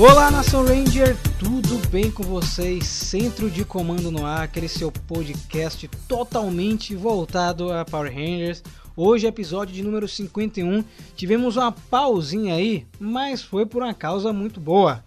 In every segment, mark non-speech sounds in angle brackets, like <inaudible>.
Olá, Nação Ranger, tudo bem com vocês? Centro de Comando no Ar, aquele seu podcast totalmente voltado a Power Rangers. Hoje, episódio de número 51. Tivemos uma pausinha aí, mas foi por uma causa muito boa.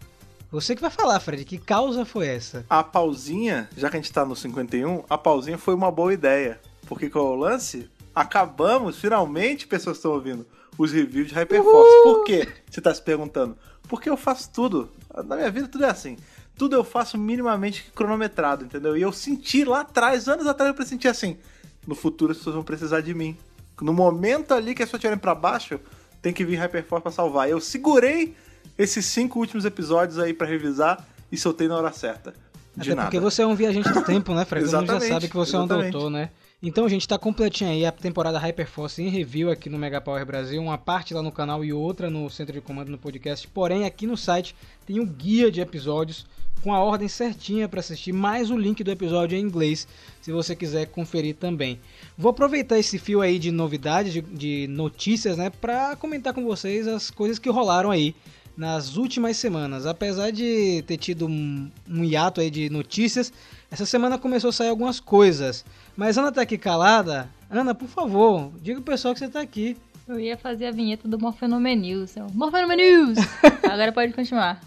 Você que vai falar, Fred, que causa foi essa? A pausinha, já que a gente tá no 51, a pausinha foi uma boa ideia. Porque com o lance, acabamos, finalmente, pessoas estão ouvindo, os reviews de Hyperforce. Por quê? Você tá se perguntando. Porque eu faço tudo. Na minha vida tudo é assim. Tudo eu faço minimamente cronometrado, entendeu? E eu senti lá atrás, anos atrás, eu senti assim. No futuro as pessoas vão precisar de mim. No momento ali que as pessoas estiverem pra baixo, tem que vir Hyperforce pra salvar. Eu segurei esses cinco últimos episódios aí para revisar e soltei na hora certa. De Até nada. porque você é um viajante do tempo, né, Fred? Todo mundo já Exatamente, sabe que você é um exatamente. doutor, né? Então, gente, tá completinha aí a temporada Hyperforce em review aqui no Mega Power Brasil, uma parte lá no canal e outra no centro de comando no podcast. Porém, aqui no site tem um guia de episódios com a ordem certinha para assistir, mais o link do episódio em inglês, se você quiser conferir também. Vou aproveitar esse fio aí de novidades, de, de notícias, né, para comentar com vocês as coisas que rolaram aí nas últimas semanas. Apesar de ter tido um, um hiato aí de notícias, essa semana começou a sair algumas coisas. Mas Ana tá aqui calada. Ana, por favor, diga pro pessoal que você tá aqui. Eu ia fazer a vinheta do Morfenome News. Eu, Morfenome News! <laughs> Agora pode continuar.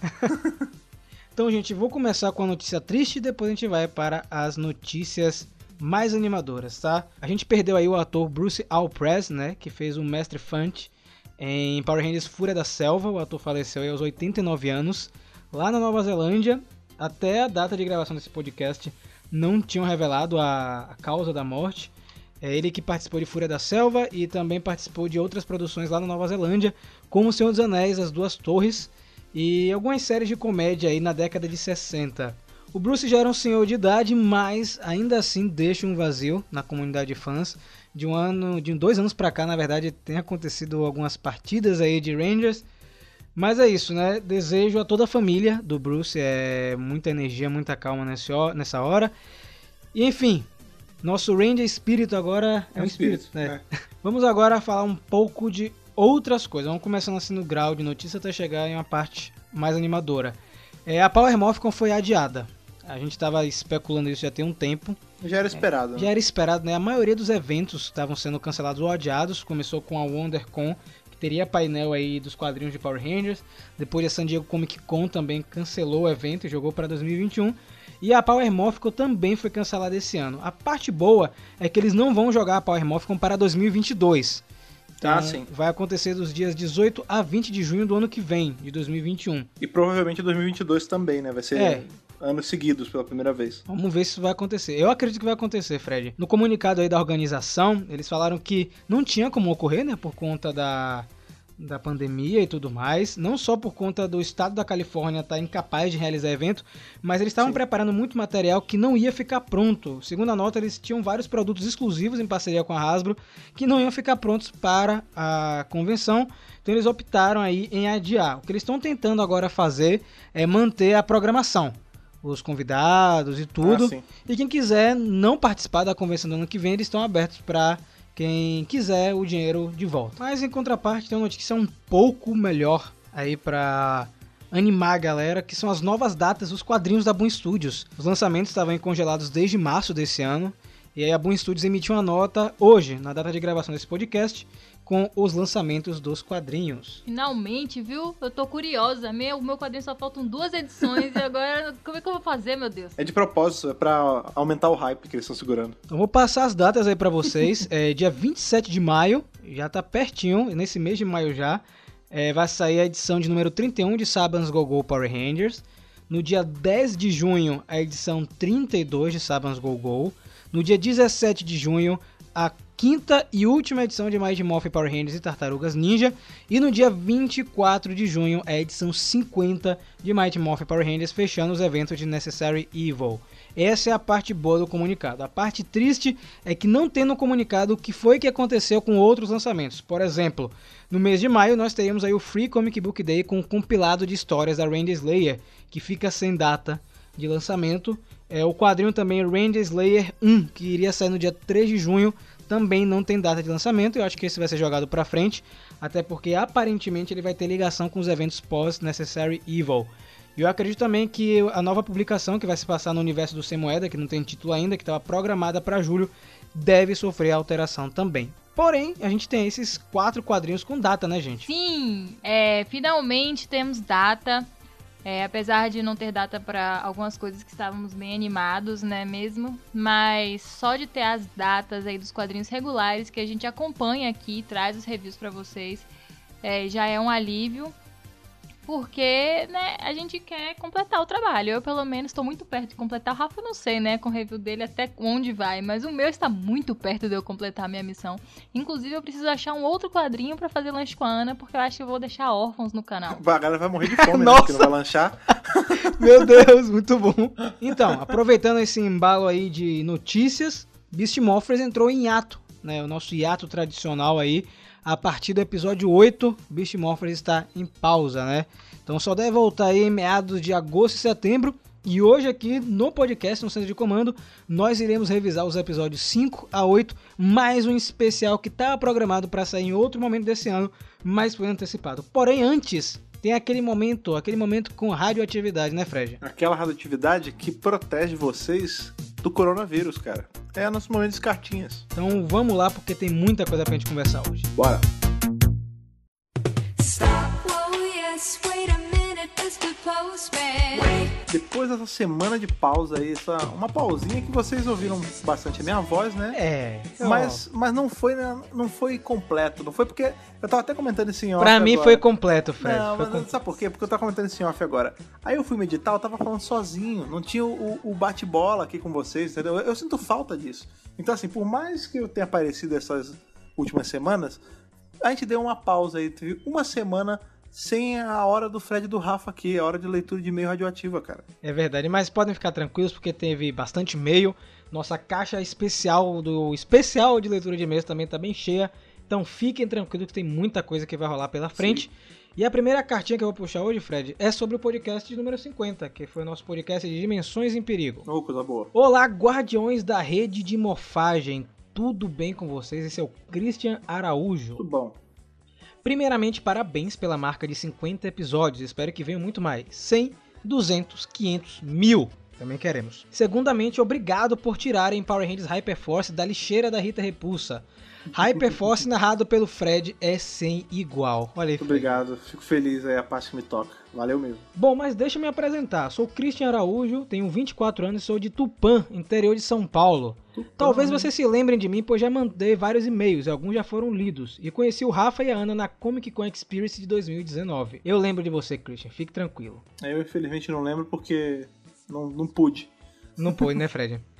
Então, gente, vou começar com a notícia triste e depois a gente vai para as notícias mais animadoras, tá? A gente perdeu aí o ator Bruce Alpress, né, que fez o Mestre Fant em Power Rangers Fúria da Selva. O ator faleceu aí aos 89 anos, lá na Nova Zelândia. Até a data de gravação desse podcast não tinham revelado a, a causa da morte. É ele que participou de Fúria da Selva e também participou de outras produções lá na Nova Zelândia, como O Senhor dos Anéis, As Duas Torres e algumas séries de comédia aí na década de 60. O Bruce já era um senhor de idade, mas ainda assim deixa um vazio na comunidade de fãs. De um ano, de dois anos pra cá, na verdade, tem acontecido algumas partidas aí de Rangers. Mas é isso, né? Desejo a toda a família do Bruce é muita energia, muita calma nessa hora. E enfim, nosso Ranger espírito agora é, um espírito, né? <laughs> Vamos agora falar um pouco de outras coisas. Vamos começando assim no grau de notícia até chegar em uma parte mais animadora. É, a Power Morphicon foi adiada. A gente estava especulando isso já tem um tempo. Já era esperado. né? Já era esperado, né? A maioria dos eventos estavam sendo cancelados ou adiados. Começou com a WonderCon, teria painel aí dos quadrinhos de Power Rangers. Depois a San Diego Comic Con também cancelou o evento e jogou para 2021. E a Power Morphicon também foi cancelada esse ano. A parte boa é que eles não vão jogar a Power Morphicon para 2022. Ah, Então, sim. Vai acontecer dos dias 18 a 20 de junho do ano que vem, de 2021. E provavelmente 2022 também, né? Vai ser É. anos seguidos pela primeira vez. Vamos ver se isso vai acontecer. Eu acredito que vai acontecer, Fred. No comunicado aí da organização, eles falaram que não tinha como ocorrer, né, por conta da, da pandemia e tudo mais. Não só por conta do estado da Califórnia estar incapaz de realizar evento, mas eles estavam Sim. preparando muito material que não ia ficar pronto. Segundo a nota, eles tinham vários produtos exclusivos em parceria com a Hasbro que não iam ficar prontos para a convenção. Então eles optaram aí em adiar. O que eles estão tentando agora fazer é manter a programação. Os convidados e tudo. Ah. E quem quiser não participar da convenção do ano que vem, eles estão abertos para quem quiser o dinheiro de volta. Mas em contraparte, tem uma notícia um pouco melhor aí para animar a galera, que são as novas datas dos quadrinhos da Boom Studios. Os lançamentos estavam congelados desde março desse ano. E aí a Boom Studios emitiu uma nota hoje, na data de gravação desse podcast, com os lançamentos dos quadrinhos. Finalmente, viu? Eu tô curiosa. Meu, meu quadrinho só faltam duas edições e agora <laughs> como é que eu vou fazer, meu Deus? É de propósito, é pra aumentar o hype que eles estão segurando. Então vou passar as datas aí pra vocês. <laughs> é, dia 27 de maio, já tá pertinho, nesse mês de maio já, é, vai sair a edição de número 31 de Saban's Go-Go Power Rangers. No dia 10 de junho, a edição 32 de Saban's Go-Go. No dia 17 de junho, a quinta e última edição de Mighty Morphin Power Rangers e Tartarugas Ninja. E no dia 24 de junho, a edição 50 de Mighty Morphin Power Rangers, fechando os eventos de Necessary Evil. Essa é a parte boa do comunicado. A parte triste é que não tem no comunicado o que foi que aconteceu com outros lançamentos. Por exemplo, no mês de maio nós teríamos aí o Free Comic Book Day com um compilado de histórias da Ranger Slayer, que fica sem data de lançamento. É, o quadrinho também Ranger Slayer 1, que iria sair no dia 3 de junho, também não tem data de lançamento. Eu acho que esse vai ser jogado pra frente, até porque aparentemente ele vai ter ligação com os eventos pós Necessary Evil. E eu acredito também que a nova publicação que vai se passar no universo do Sem Moeda, que não tem título ainda, que estava programada para julho, deve sofrer alteração também. Porém, a gente tem esses quatro quadrinhos com data, né, gente? Sim, é, finalmente temos data. É, apesar de não ter data para algumas coisas que estávamos bem animados, né mesmo? Mas só de ter as datas aí dos quadrinhos regulares que a gente acompanha aqui, traz os reviews para vocês, é, já é um alívio porque, né, a gente quer completar o trabalho. Eu, pelo menos, estou muito perto de completar. O Rafa, não sei, né, com o review dele até onde vai, mas o meu está muito perto de eu completar a minha missão. Inclusive, eu preciso achar um outro quadrinho para fazer lanche com a Ana, porque eu acho que eu vou deixar órfãos no canal. A galera vai morrer de fome, né? Nossa! <laughs> Porque não vai lanchar. <laughs> Meu Deus, muito bom. Então, aproveitando esse embalo aí de notícias, Beast Morphers entrou em hiato, né? O nosso hiato tradicional aí. A partir do episódio 8, Beast Morphers está em pausa, né? Então só deve voltar aí em meados de agosto e setembro. E hoje aqui no podcast, no Centro de Comando, nós iremos revisar os episódios 5 a 8, mais um especial que estava programado para sair em outro momento desse ano, mas foi antecipado. Porém, antes, tem aquele momento, aquele momento com radioatividade, né, Fred? Aquela radioatividade que protege vocês do coronavírus, cara. É nosso momento de cartinhas. Então vamos lá, porque tem muita coisa pra gente conversar hoje. Bora. Stop, whoa, yes, wait a. Depois dessa semana de pausa aí, essa, uma pausinha que vocês ouviram bastante a minha voz, né? É, Mas, mas não foi né, não foi completo. Não foi porque. Eu tava até comentando isso em off. pra mim agora. foi completo, Fred. Não, mas com- sabe por quê? Porque eu tava comentando isso em off agora. Aí eu fui meditar, eu tava falando sozinho. Não tinha o, o bate-bola aqui com vocês, entendeu? Eu, eu sinto falta disso. Então, assim, por mais que eu tenha aparecido essas últimas semanas, a gente deu uma pausa aí. Teve uma semana sem a hora do Fred e do Rafa aqui, a hora de leitura de e-mail radioativa, cara. É verdade, mas podem ficar tranquilos porque teve bastante e-mail. Nossa caixa especial do especial de leitura de e-mails também tá bem cheia. Então fiquem tranquilos que tem muita coisa que vai rolar pela frente. E a primeira cartinha que eu vou puxar hoje, Fred, é sobre o podcast de número 50, que foi o nosso podcast de Dimensões em Perigo. Ô, coisa boa. Olá, guardiões da rede de morfagem. Tudo bem com vocês? Esse é o Christian Araújo. Tudo bom. Primeiramente, parabéns pela marca de 50 episódios. Espero que venham muito mais. 100, 200, 500, mil. Também queremos. Segundamente, obrigado por tirarem Power Rangers Hyperforce da lixeira da Rita Repulsa. Hyperforce narrado pelo Fred é sem igual. Olha aí. Muito obrigado. Fico feliz aí a parte que me toca. Valeu mesmo. Bom, mas deixa eu me apresentar. Sou Christian Araújo, tenho 24 anos e sou de Tupã, interior de São Paulo. Talvez vocês se lembrem de mim, pois já mandei vários e-mails e alguns já foram lidos. E conheci o Rafa e a Ana na Comic Con Experience de 2019. Eu lembro de você, Christian, fique tranquilo. Eu infelizmente não lembro porque não, não pude. Não pôde, né, Fred? <laughs>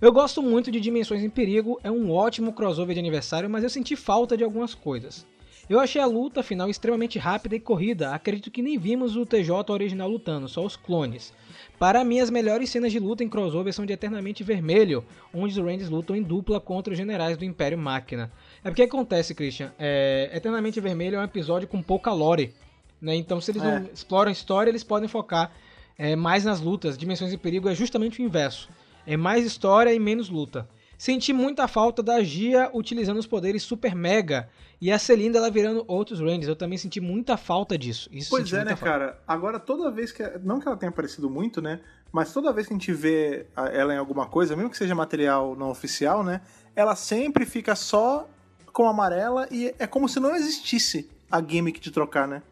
Eu gosto muito de Dimensões em Perigo, é um ótimo crossover de aniversário, mas eu senti falta de algumas coisas. Eu achei a luta final extremamente rápida e corrida, acredito que nem vimos o TJ original lutando, só os clones. Para mim, as melhores cenas de luta em crossover são de Eternamente Vermelho, onde os Rangers lutam em dupla contra os generais do Império Máquina. É porque acontece, Christian, é, Eternamente Vermelho é um episódio com pouca lore, né? então se eles não É. exploram história, eles podem focar é, mais nas lutas. Dimensões em Perigo é justamente o inverso. É mais história e menos luta. Senti muita falta da Gia utilizando os poderes Super Mega e a Celinda ela virando outros Rangers. Eu também senti muita falta disso. Isso Pois é, né, falta. cara? Agora, toda vez que. Não que ela tenha aparecido muito, né? Mas toda vez que a gente vê ela em alguma coisa, mesmo que seja material não oficial, né? Ela sempre fica só com amarela e é como se não existisse a gimmick de trocar, né?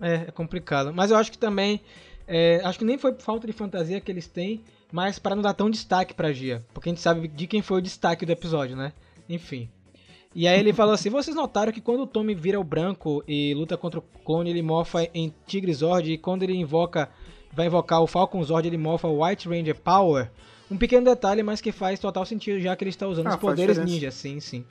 É, é complicado. Mas eu acho que também. é, acho que nem foi por falta de fantasia que eles têm, mas para não dar tão destaque pra Gia. Porque a gente sabe de quem foi o destaque do episódio, né? Enfim. E aí ele falou assim: vocês notaram que quando o Tommy vira o branco e luta contra o clone, ele morfa em Tigre Zord, e quando ele invoca. Vai invocar o Falcon Zord, ele morfa o White Ranger Power. Um pequeno detalhe, mas que faz total sentido, já que ele está usando Ah, os poderes ninja, sim, sim.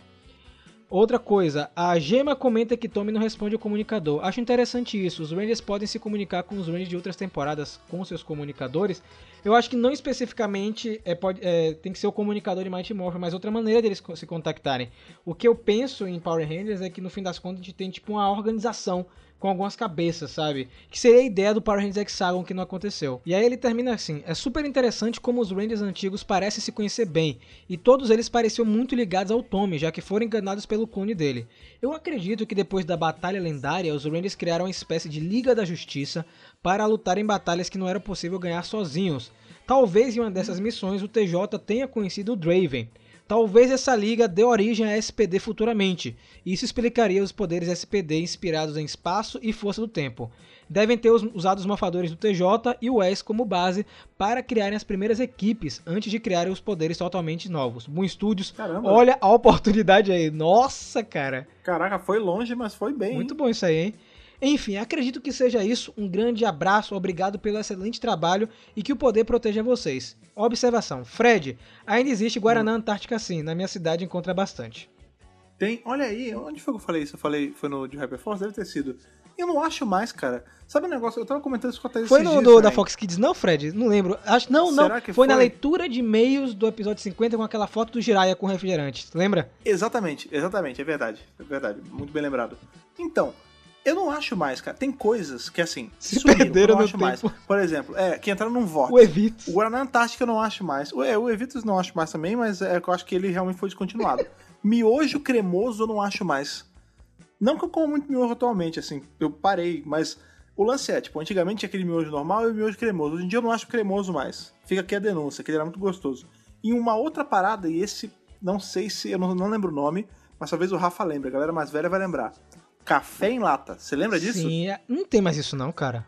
Outra coisa, a Gema comenta que Tommy não responde o comunicador. Acho interessante isso. Os Rangers podem se comunicar com os Rangers de outras temporadas com seus comunicadores. Eu acho que não especificamente é, pode, é, tem que ser o comunicador de Mighty Morphin, mas outra maneira deles se contactarem. O que eu penso em Power Rangers é que no fim das contas a gente tem tipo uma organização com algumas cabeças, sabe? Que seria a ideia do Power Rangers Hexagon que não aconteceu. E aí ele termina assim: é super interessante como os Rangers antigos parecem se conhecer bem, e todos eles pareciam muito ligados ao Tommy, já que foram enganados pelo clone dele. Eu acredito que depois da batalha lendária, os Rangers criaram uma espécie de Liga da Justiça para lutar em batalhas que não era possível ganhar sozinhos. Talvez em uma dessas missões o TJ tenha conhecido o Draven. Talvez essa liga dê origem a SPD futuramente. Isso explicaria os poderes SPD inspirados em espaço e força do tempo. Devem ter us- usado os morfadores do TJ e o S como base para criarem as primeiras equipes antes de criarem os poderes totalmente novos. Boom Studios, Caramba. olha a oportunidade aí. Nossa, cara. Caraca, foi longe, mas foi bem. Muito bom isso aí, hein? Enfim, acredito que seja isso. Um grande abraço, obrigado pelo excelente trabalho e que o poder proteja vocês. Observação: Fred, ainda existe Guaraná Antártica sim, na minha cidade encontra bastante. Tem, olha aí, onde foi que eu falei isso? Eu falei, foi no de Hyperforce? Deve ter sido. Eu não acho mais, cara. Sabe um negócio? Eu tava comentando isso com a Thaís Foi no dias do, da. Fox Kids, não, Fred? Não lembro. Acho, não, não. Será que foi, na foi? leitura de e-mails do episódio 50 com aquela foto do Jiraiya com refrigerante. Lembra? Exatamente, exatamente, é verdade. É verdade, muito bem lembrado. Então, eu não acho mais, cara. Tem coisas que, assim, <laughs> Se sumiram, perderam eu não acho mais. tempo. Por exemplo, é, que entraram num vórtice. O Evitos. O Guaraná Antártica eu não acho mais. O, é, o Evitus não acho mais também, mas é eu acho que ele realmente foi descontinuado. <laughs> miojo cremoso eu não acho mais. Não que eu como muito miojo atualmente, assim, eu parei, mas o lance é, tipo, antigamente tinha aquele miojo normal e o miojo cremoso. Hoje em dia eu não acho cremoso mais. Fica aqui a denúncia, que ele era muito gostoso. E uma outra parada, e esse, não sei se, eu não, não lembro o nome, mas talvez o Rafa lembre, a galera mais velha vai lembrar. Café em lata, você lembra disso? Sim, é- não tem mais isso não, cara.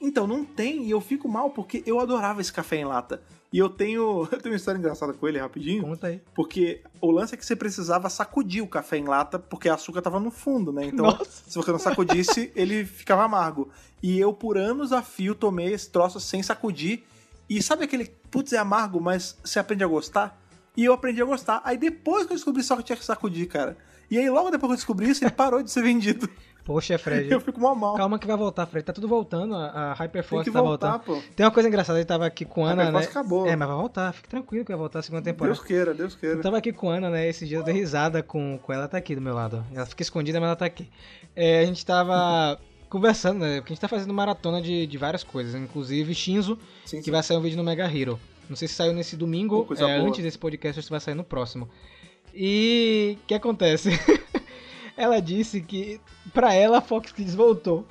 Então, não tem, e eu fico mal porque eu adorava esse café em lata. E eu tenho, <laughs> eu tenho uma história engraçada com ele rapidinho, Conta aí. porque o lance é que você precisava sacudir o café em lata porque o açúcar tava no fundo, né? Então, Nossa. se você não sacudisse, <laughs> ele ficava amargo. E eu, por anos a fio, tomei esse troço sem sacudir. E sabe aquele, putz, é amargo, mas você aprende a gostar? E eu aprendi a gostar. Aí depois que eu descobri só que tinha que sacudir, cara. E aí logo depois que eu descobri isso, ele parou de ser vendido. Poxa, Fred. Eu fico mal mal. Calma que vai voltar, Fred. Tá tudo voltando. A, a Tem Hyperforce que tá voltar, voltando. pô. Tem uma coisa engraçada, ele tava aqui com a Ana, né? Hyperforce acabou. É, mas vai voltar, fique tranquilo que vai voltar a segunda temporada. Deus queira, Deus queira. Eu tava aqui com a Ana, né? Esses dias eu dei risada com, com ela, tá aqui do meu lado. Ela fica escondida, mas ela tá aqui. É, a gente tava <laughs> conversando, né? Porque a gente tá fazendo maratona de, de várias coisas, inclusive Shinzo, Sim, que sim. vai sair um vídeo no Mega Hero. Não sei se saiu nesse domingo, é, antes desse podcast, ou se vai sair no próximo. E o que acontece? <laughs> ela disse que pra ela a Fox Kids voltou.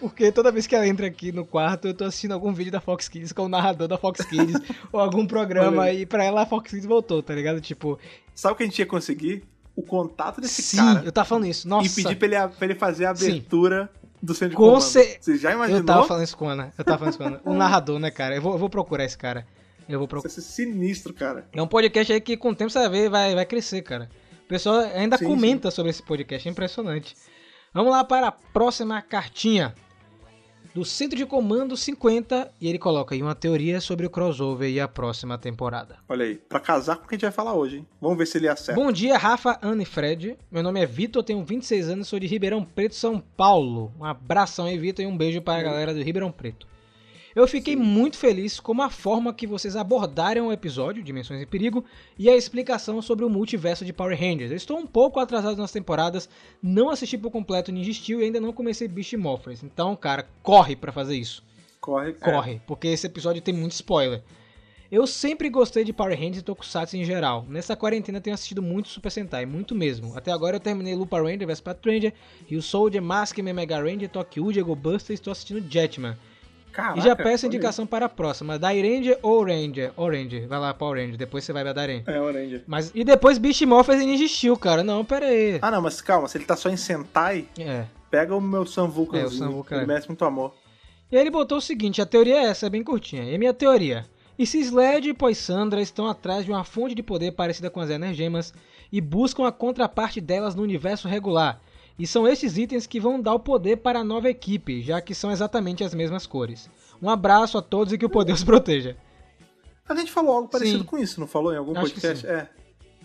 Porque toda vez que ela entra aqui no quarto, eu tô assistindo algum vídeo da Fox Kids com o narrador da Fox Kids, <laughs> ou algum programa, e pra ela a Fox Kids voltou, tá ligado? Tipo, Sabe o que a gente ia conseguir? O contato desse sim, cara eu tava falando isso. Nossa, e pedir pra ele, pra ele fazer a Sim. abertura do centro de Com comando. cer- Você já imaginou? eu tava falando isso com Ana. Eu tava falando isso com Ana. O narrador, né, cara? Eu vou, eu vou procurar esse cara. Eu vou procurar. Isso ia ser sinistro, cara. É um podcast aí que com o tempo você vai ver, vai, vai crescer, cara. O pessoal ainda Sim, comenta sobre esse podcast, é impressionante. Vamos lá para a próxima cartinha. Do Centro de Comando 50, e ele coloca aí uma teoria sobre o crossover e a próxima temporada. Olha aí, pra casar com o que a gente vai falar hoje, hein? Vamos ver se ele acerta. Bom dia, Rafa, Ana e Fred. Meu nome é Vitor, tenho 26 anos, sou de Ribeirão Preto, São Paulo. Um abração aí, Vitor, e um beijo para a galera do Ribeirão Preto. Eu fiquei muito feliz com a forma que vocês abordaram o episódio Dimensões em Perigo e a explicação sobre o multiverso de Power Rangers. Eu estou um pouco atrasado nas temporadas, não assisti por completo Ninja Steel e ainda não comecei Beast Morphers. Então, cara, corre pra fazer isso. Corre, é. Corre, porque esse episódio tem muito spoiler. Eu sempre gostei de Power Rangers e Tokusatsu em geral. Nessa quarentena tenho assistido muito Super Sentai, muito mesmo. Até agora eu terminei Lupa Ranger vs Pat Ranger, Rio Soldier, Maskman, Mega Ranger, Tokyo, Go Buster e estou assistindo Jetman. Caraca, e já peço indicação para a próxima, da Ranger ou Ranger? Ou Ranger, vai lá Power Ranger, depois você vai dar Ranger. É, Orange. Mas, e depois Beast Morphers e Ninja Steel, cara. Não, pera aí. Ah, não, mas calma, se ele tá só em Sentai, É. pega o meu Samvuca. É, o Samvuca, Ele é. merece muito amor. E aí ele botou o seguinte, a teoria é essa, é bem curtinha. E a minha teoria. E se Sled e Poissandra estão atrás de uma fonte de poder parecida com as Energemas e buscam a contraparte delas no universo regular? E são estes itens que vão dar o poder para a nova equipe, já que são exatamente as mesmas cores. Um abraço a todos e que o poder os proteja. A gente falou algo parecido Sim. com isso, não falou em algum Acho podcast? É.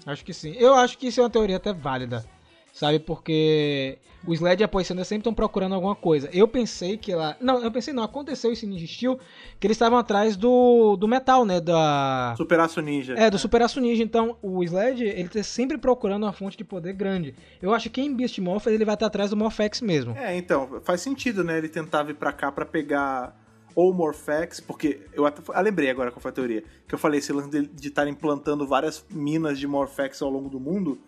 Acho que sim. Eu acho que isso é uma teoria até válida. Sabe? Porque o Sled e a Poisson sempre estão procurando alguma coisa. Eu pensei que lá. Não, eu pensei, não, aconteceu isso em Ninja Steel, que eles estavam atrás do, do metal, né? Da. Super Aço Ninja. É, do Super Aço Ninja. Então, o Sled, ele tá sempre procurando uma fonte de poder grande. Eu acho que em Beast Morphers ele vai estar atrás do Morphex mesmo. É, então, faz sentido, né? Ele tentar vir pra cá pra pegar ou Morphex, porque eu até eu lembrei agora qual foi a teoria, que eu falei, esse lance de estar implantando várias minas de Morphex ao longo do mundo,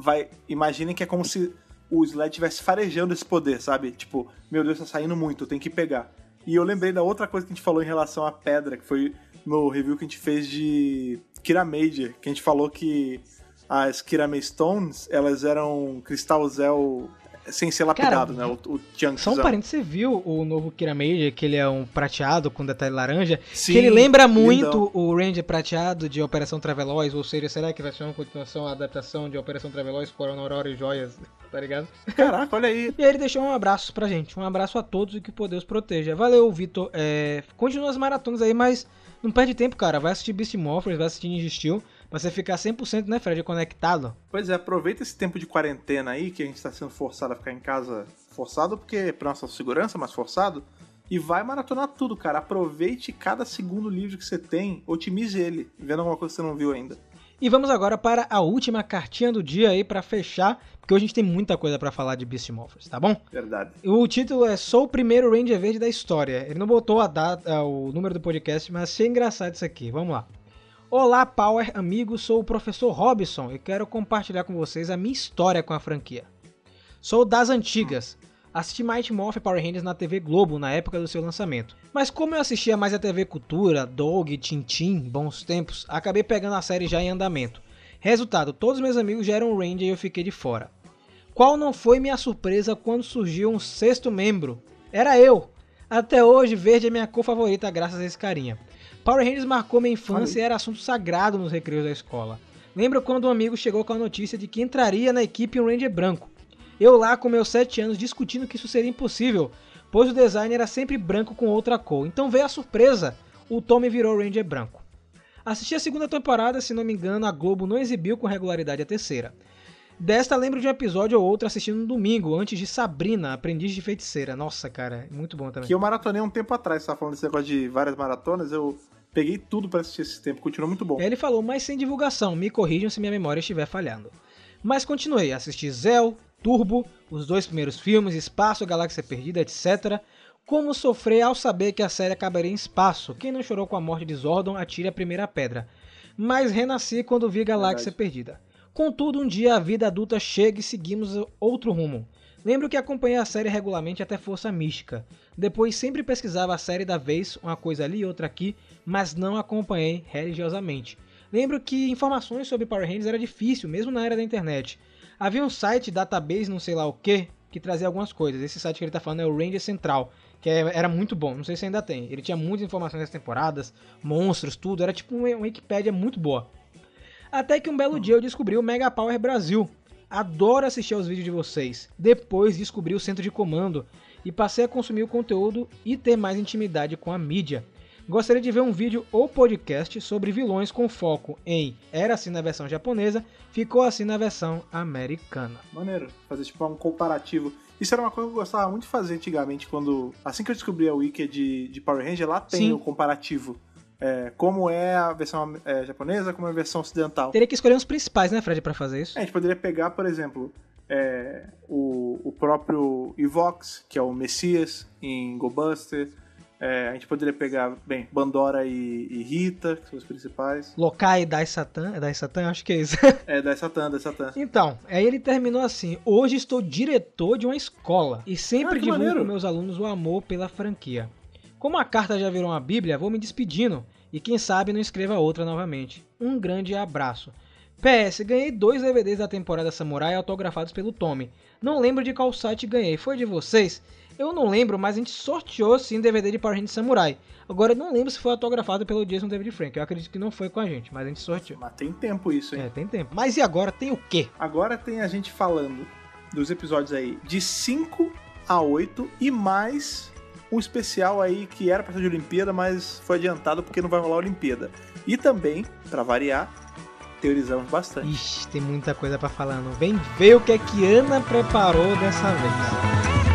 vai, imaginem que é como se o Sled estivesse farejando esse poder, sabe? Tipo, meu Deus, tá saindo muito, tem que pegar. E eu lembrei da outra coisa que a gente falou em relação à pedra, que foi no review que a gente fez de Kira Major, que a gente falou que as Kirame Stones, elas eram cristal Zel sem ser lapidado, né? O, o. Só um parênteses, você viu o novo Kira Major, que ele é um prateado com detalhe laranja, Sim, que ele lembra muito lindão. o Ranger prateado de Operação Traveloz, ou seja, será que vai ser uma continuação, uma adaptação de Operação Traveloz, Corona Aurora e Joias, tá ligado? <laughs> Caraca, olha aí. E aí ele deixou um abraço pra gente, um abraço a todos e que o poder os proteja. Valeu, Vitor. É, continua as maratonas aí, mas não perde tempo, cara. Vai assistir Beast Morphers, vai assistir Ninja Steel, pra você ficar 100%, né, Fred, conectado. Pois é, aproveita esse tempo de quarentena aí, que a gente tá sendo forçado a ficar em casa. Forçado porque é pra nossa segurança, mas forçado. E vai maratonar tudo, cara. Aproveite cada segundo livro que você tem, otimize ele, vendo alguma coisa que você não viu ainda. E vamos agora para a última cartinha do dia aí pra fechar, porque hoje a gente tem muita coisa pra falar de Beast Morphers, tá bom? Verdade. O título é Sou o primeiro Ranger Verde da história. Ele não botou a data, o número do podcast, mas achei engraçado isso aqui. Vamos lá. Olá, Power amigos, sou o professor Robson e quero compartilhar com vocês a minha história com a franquia. Sou das antigas. Assisti Mighty Morphin Power Rangers na TV Globo na época do seu lançamento. Mas como eu assistia mais a TV Cultura, Dog, Tintin, Bons Tempos, acabei pegando a série já em andamento. Resultado, todos meus amigos já eram Ranger e eu fiquei de fora. Qual não foi minha surpresa quando surgiu um sexto membro? Era eu! Até hoje, verde é minha cor favorita graças a esse carinha. Power Rangers marcou minha infância e era assunto sagrado nos recreios da escola. Lembro quando um amigo chegou com a notícia de que entraria na equipe um Ranger branco. Eu lá com meus 7 anos discutindo que isso seria impossível, pois o design era sempre branco com outra cor. Então veio a surpresa, o Tommy virou Ranger branco. Assisti a segunda temporada, se não me engano, a Globo não exibiu com regularidade a terceira. Desta lembro de um episódio ou outro assistindo no domingo, antes de Sabrina, Aprendiz de Feiticeira. Nossa, cara, muito bom também. Que eu maratonei um tempo atrás, você tava falando desse negócio de várias maratonas, eu peguei tudo pra assistir esse tempo, continuou muito bom. Ele falou, mas sem divulgação, me corrijam se minha memória estiver falhando. Mas continuei, assisti Zell, Turbo, os dois primeiros filmes, Espaço, Galáxia Perdida, etc. Como sofrer ao saber que a série acabaria em espaço? Quem não chorou com a morte de Zordon, atire a primeira pedra. Mas renasci quando vi Galáxia Verdade. Perdida. Contudo, um dia a vida adulta chega e seguimos outro rumo. Lembro que acompanhei a série regularmente até Força Mística. Depois sempre pesquisava a série da vez, uma coisa ali e outra aqui, mas não acompanhei religiosamente. Lembro que informações sobre Power Rangers era difícil, mesmo na era da internet. Havia um site, database, não sei lá o que, que trazia algumas coisas. Esse site que ele tá falando é o Ranger Central, que é- era muito bom, não sei se ainda tem. Ele tinha muitas informações das temporadas, monstros, tudo, era tipo uma Wikipédia muito boa. Até que um belo dia eu descobri o Mega Power Brasil. Adoro assistir aos vídeos de vocês. Depois descobri o centro de comando e passei a consumir o conteúdo e ter mais intimidade com a mídia. Gostaria de ver um vídeo ou podcast sobre vilões com foco em era assim na versão japonesa, ficou assim na versão americana. Maneiro, fazer tipo um comparativo. Isso era uma coisa que eu gostava muito de fazer antigamente, quando. Assim que eu descobri a wiki de, de Power Ranger, lá tem Sim. o comparativo. É, como é a versão é, japonesa, como é a versão ocidental. Teria que escolher os principais, né, Fred, pra fazer isso? É, a gente poderia pegar, por exemplo, é, o, o próprio Evox, que é o Messias em Go Buster. É, a gente poderia pegar, bem, Bandora e, e Rita, que são os principais. Lokai Dai Satan, é Dai Satan, acho que é isso. <laughs> É, da Satan, da Satan. Então, aí ele terminou assim: Hoje estou diretor de uma escola e sempre Ah, que divulgo maneiro. com meus alunos o amor pela franquia. Como a carta já virou uma bíblia, vou me despedindo e quem sabe não escreva outra novamente. Um grande abraço. PS, ganhei dois DVDs da temporada Samurai autografados pelo Tommy. Não lembro de qual site ganhei, foi de vocês? Eu não lembro, mas a gente sorteou sim DVD de Power Rangers Samurai. Agora eu não lembro se foi autografado pelo Jason David Frank. Eu acredito que não foi com a gente, mas a gente sorteou. Mas tem tempo isso, hein? É, tem tempo. Mas e agora tem o quê? Agora tem a gente falando dos episódios aí de 5 a 8 e mais um especial aí que era pra ser de Olimpíada, mas foi adiantado porque não vai rolar Olimpíada. E também, pra variar, teorizamos bastante. Ixi, tem muita coisa pra falar, não. Vem ver o que é que Ana preparou dessa vez.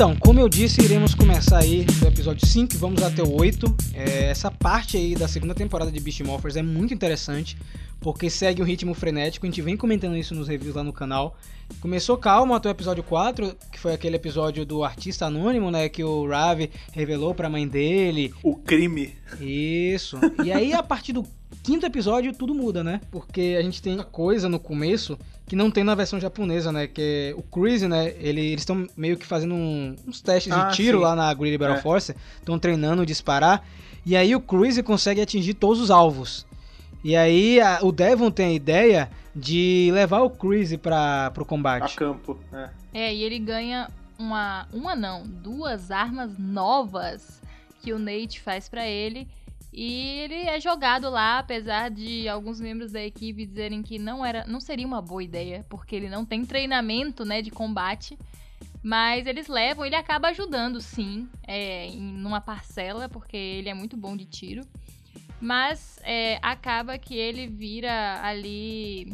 Então, como eu disse, iremos começar aí do episódio 5 e vamos até o 8. É, essa parte aí da segunda temporada de Beast Morphers é muito interessante, porque segue um ritmo frenético, a gente vem comentando isso nos reviews lá no canal. Começou calmo até o episódio 4, que foi aquele episódio do artista anônimo, né, que o Ravi revelou pra mãe dele. O crime. Isso. E aí, a partir do quinto episódio, tudo muda, né? Porque a gente tem uma coisa no começo que não tem na versão japonesa, né? Que é o Cruise, né? Ele, eles estão meio que fazendo um- uns testes Ah, de tiro sim. lá na Greedy Battle É. Force. Estão treinando disparar. E aí o Cruise consegue atingir todos os alvos. E aí a- o Devon tem a ideia de levar o Cruise para pro A combate. campo. né? É, e ele ganha uma, uma não, duas armas novas que o Nate faz pra ele. E ele é jogado lá, apesar de alguns membros da equipe dizerem que não era, não seria uma boa ideia, porque ele não tem treinamento, né, de combate. Mas eles levam, ele acaba ajudando, sim, é, em numa parcela, porque ele é muito bom de tiro. Mas é, acaba que ele vira ali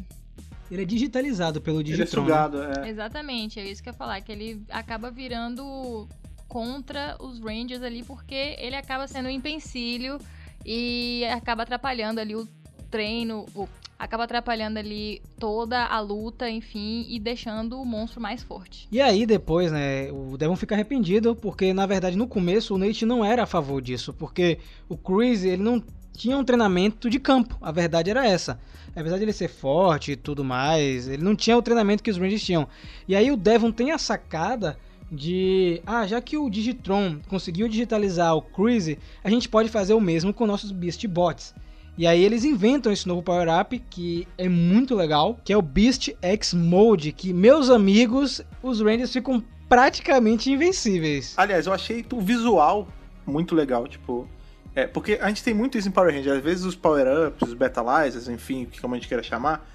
Ele é digitalizado pelo Ele é Digitron. né? sugado, é. Exatamente, é isso que eu ia falar, que ele acaba virando contra os Rangers ali, porque ele acaba sendo um empecilho e acaba atrapalhando ali o treino, o- acaba atrapalhando ali toda a luta, enfim, e deixando o monstro mais forte. E aí depois, né, o Devon fica arrependido, porque na verdade no começo o Nate não era a favor disso, porque o Cruise, ele não tinha um treinamento de campo, a verdade era essa. Apesar de ele ser forte e tudo mais, ele não tinha o treinamento que os Rangers tinham. E aí o Devon tem a sacada de, ah, já que o Digitron conseguiu digitalizar o Cruise, a gente pode fazer o mesmo com nossos Beast Bots. E aí eles inventam esse novo power-up que é muito legal, que é o Beast X Mode, que meus amigos, os Rangers ficam praticamente invencíveis. Aliás, eu achei o visual muito legal, tipo. É, porque a gente tem muito isso em Power Rangers. Às vezes os power-ups, os betalizers, enfim, como a gente queira chamar,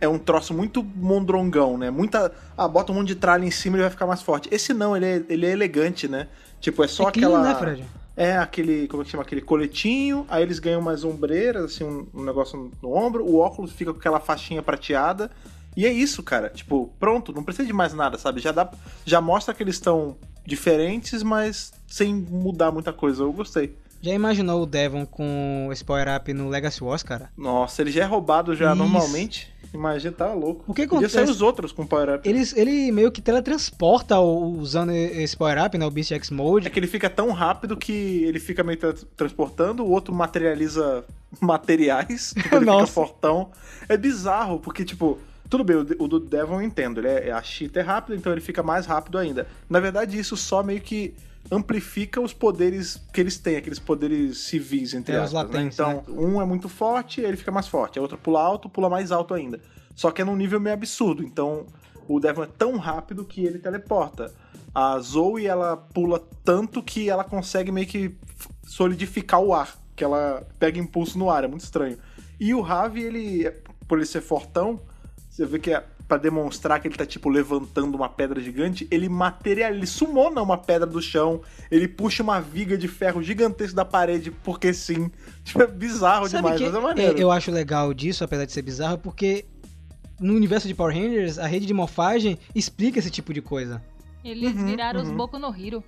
é um troço muito mondrongão, né? Muita. Ah, bota um monte de tralha em cima e vai ficar mais forte. Esse não, ele é, ele é elegante, né? Tipo, é só é clean, aquela. né, Fred? É aquele, como é que chama? Aquele coletinho, aí eles ganham umas ombreiras, assim, um, um negócio no, no ombro, o óculos fica com aquela faixinha prateada. E é isso, cara. Tipo, pronto, não precisa de mais nada, sabe? Já dá, já mostra que eles estão diferentes, mas sem mudar muita coisa. Eu gostei. Já imaginou o Devon com esse power-up no Legacy Wars, cara? Nossa, ele já é roubado já Isso. normalmente. Imagina, tá louco. O que Podia sair acontece? os outros com power up. Ele, ele meio que teletransporta usando esse power-up, né? O Beast X É Mode. que ele fica tão rápido que ele fica meio tra- transportando, o outro materializa <laughs> materiais, <laughs> tipo, ele fica Nossa. fortão. É bizarro, porque, tipo, tudo bem, o do Devon eu entendo, ele é, a cheetah é rápido, então ele fica mais rápido ainda. Na verdade, isso só meio que amplifica os poderes que eles têm, aqueles poderes civis, entre É, aspas. né? latentes, Então, um é muito forte, ele fica mais forte. A outra pula alto, pula mais alto ainda. Só que é num nível meio absurdo. Então, o Devon é tão rápido que ele teleporta. A Zoe, ela pula tanto que ela consegue meio que solidificar o ar. Que ela pega impulso no ar, é muito estranho. E o Ravi, ele, por ele ser fortão, você vê que é pra demonstrar que ele tá, tipo, levantando uma pedra gigante, ele materializa, ele sumona uma pedra do chão, ele puxa uma viga de ferro gigantesca da parede, porque sim. <laughs> Tipo, é bizarro Sabe demais, que mas é maneiro. eu acho legal disso, apesar de ser bizarro, porque no universo de Power Rangers, a rede de morfagem explica esse tipo de coisa. Eles Uhum, viraram os uhum. Boku no Hero.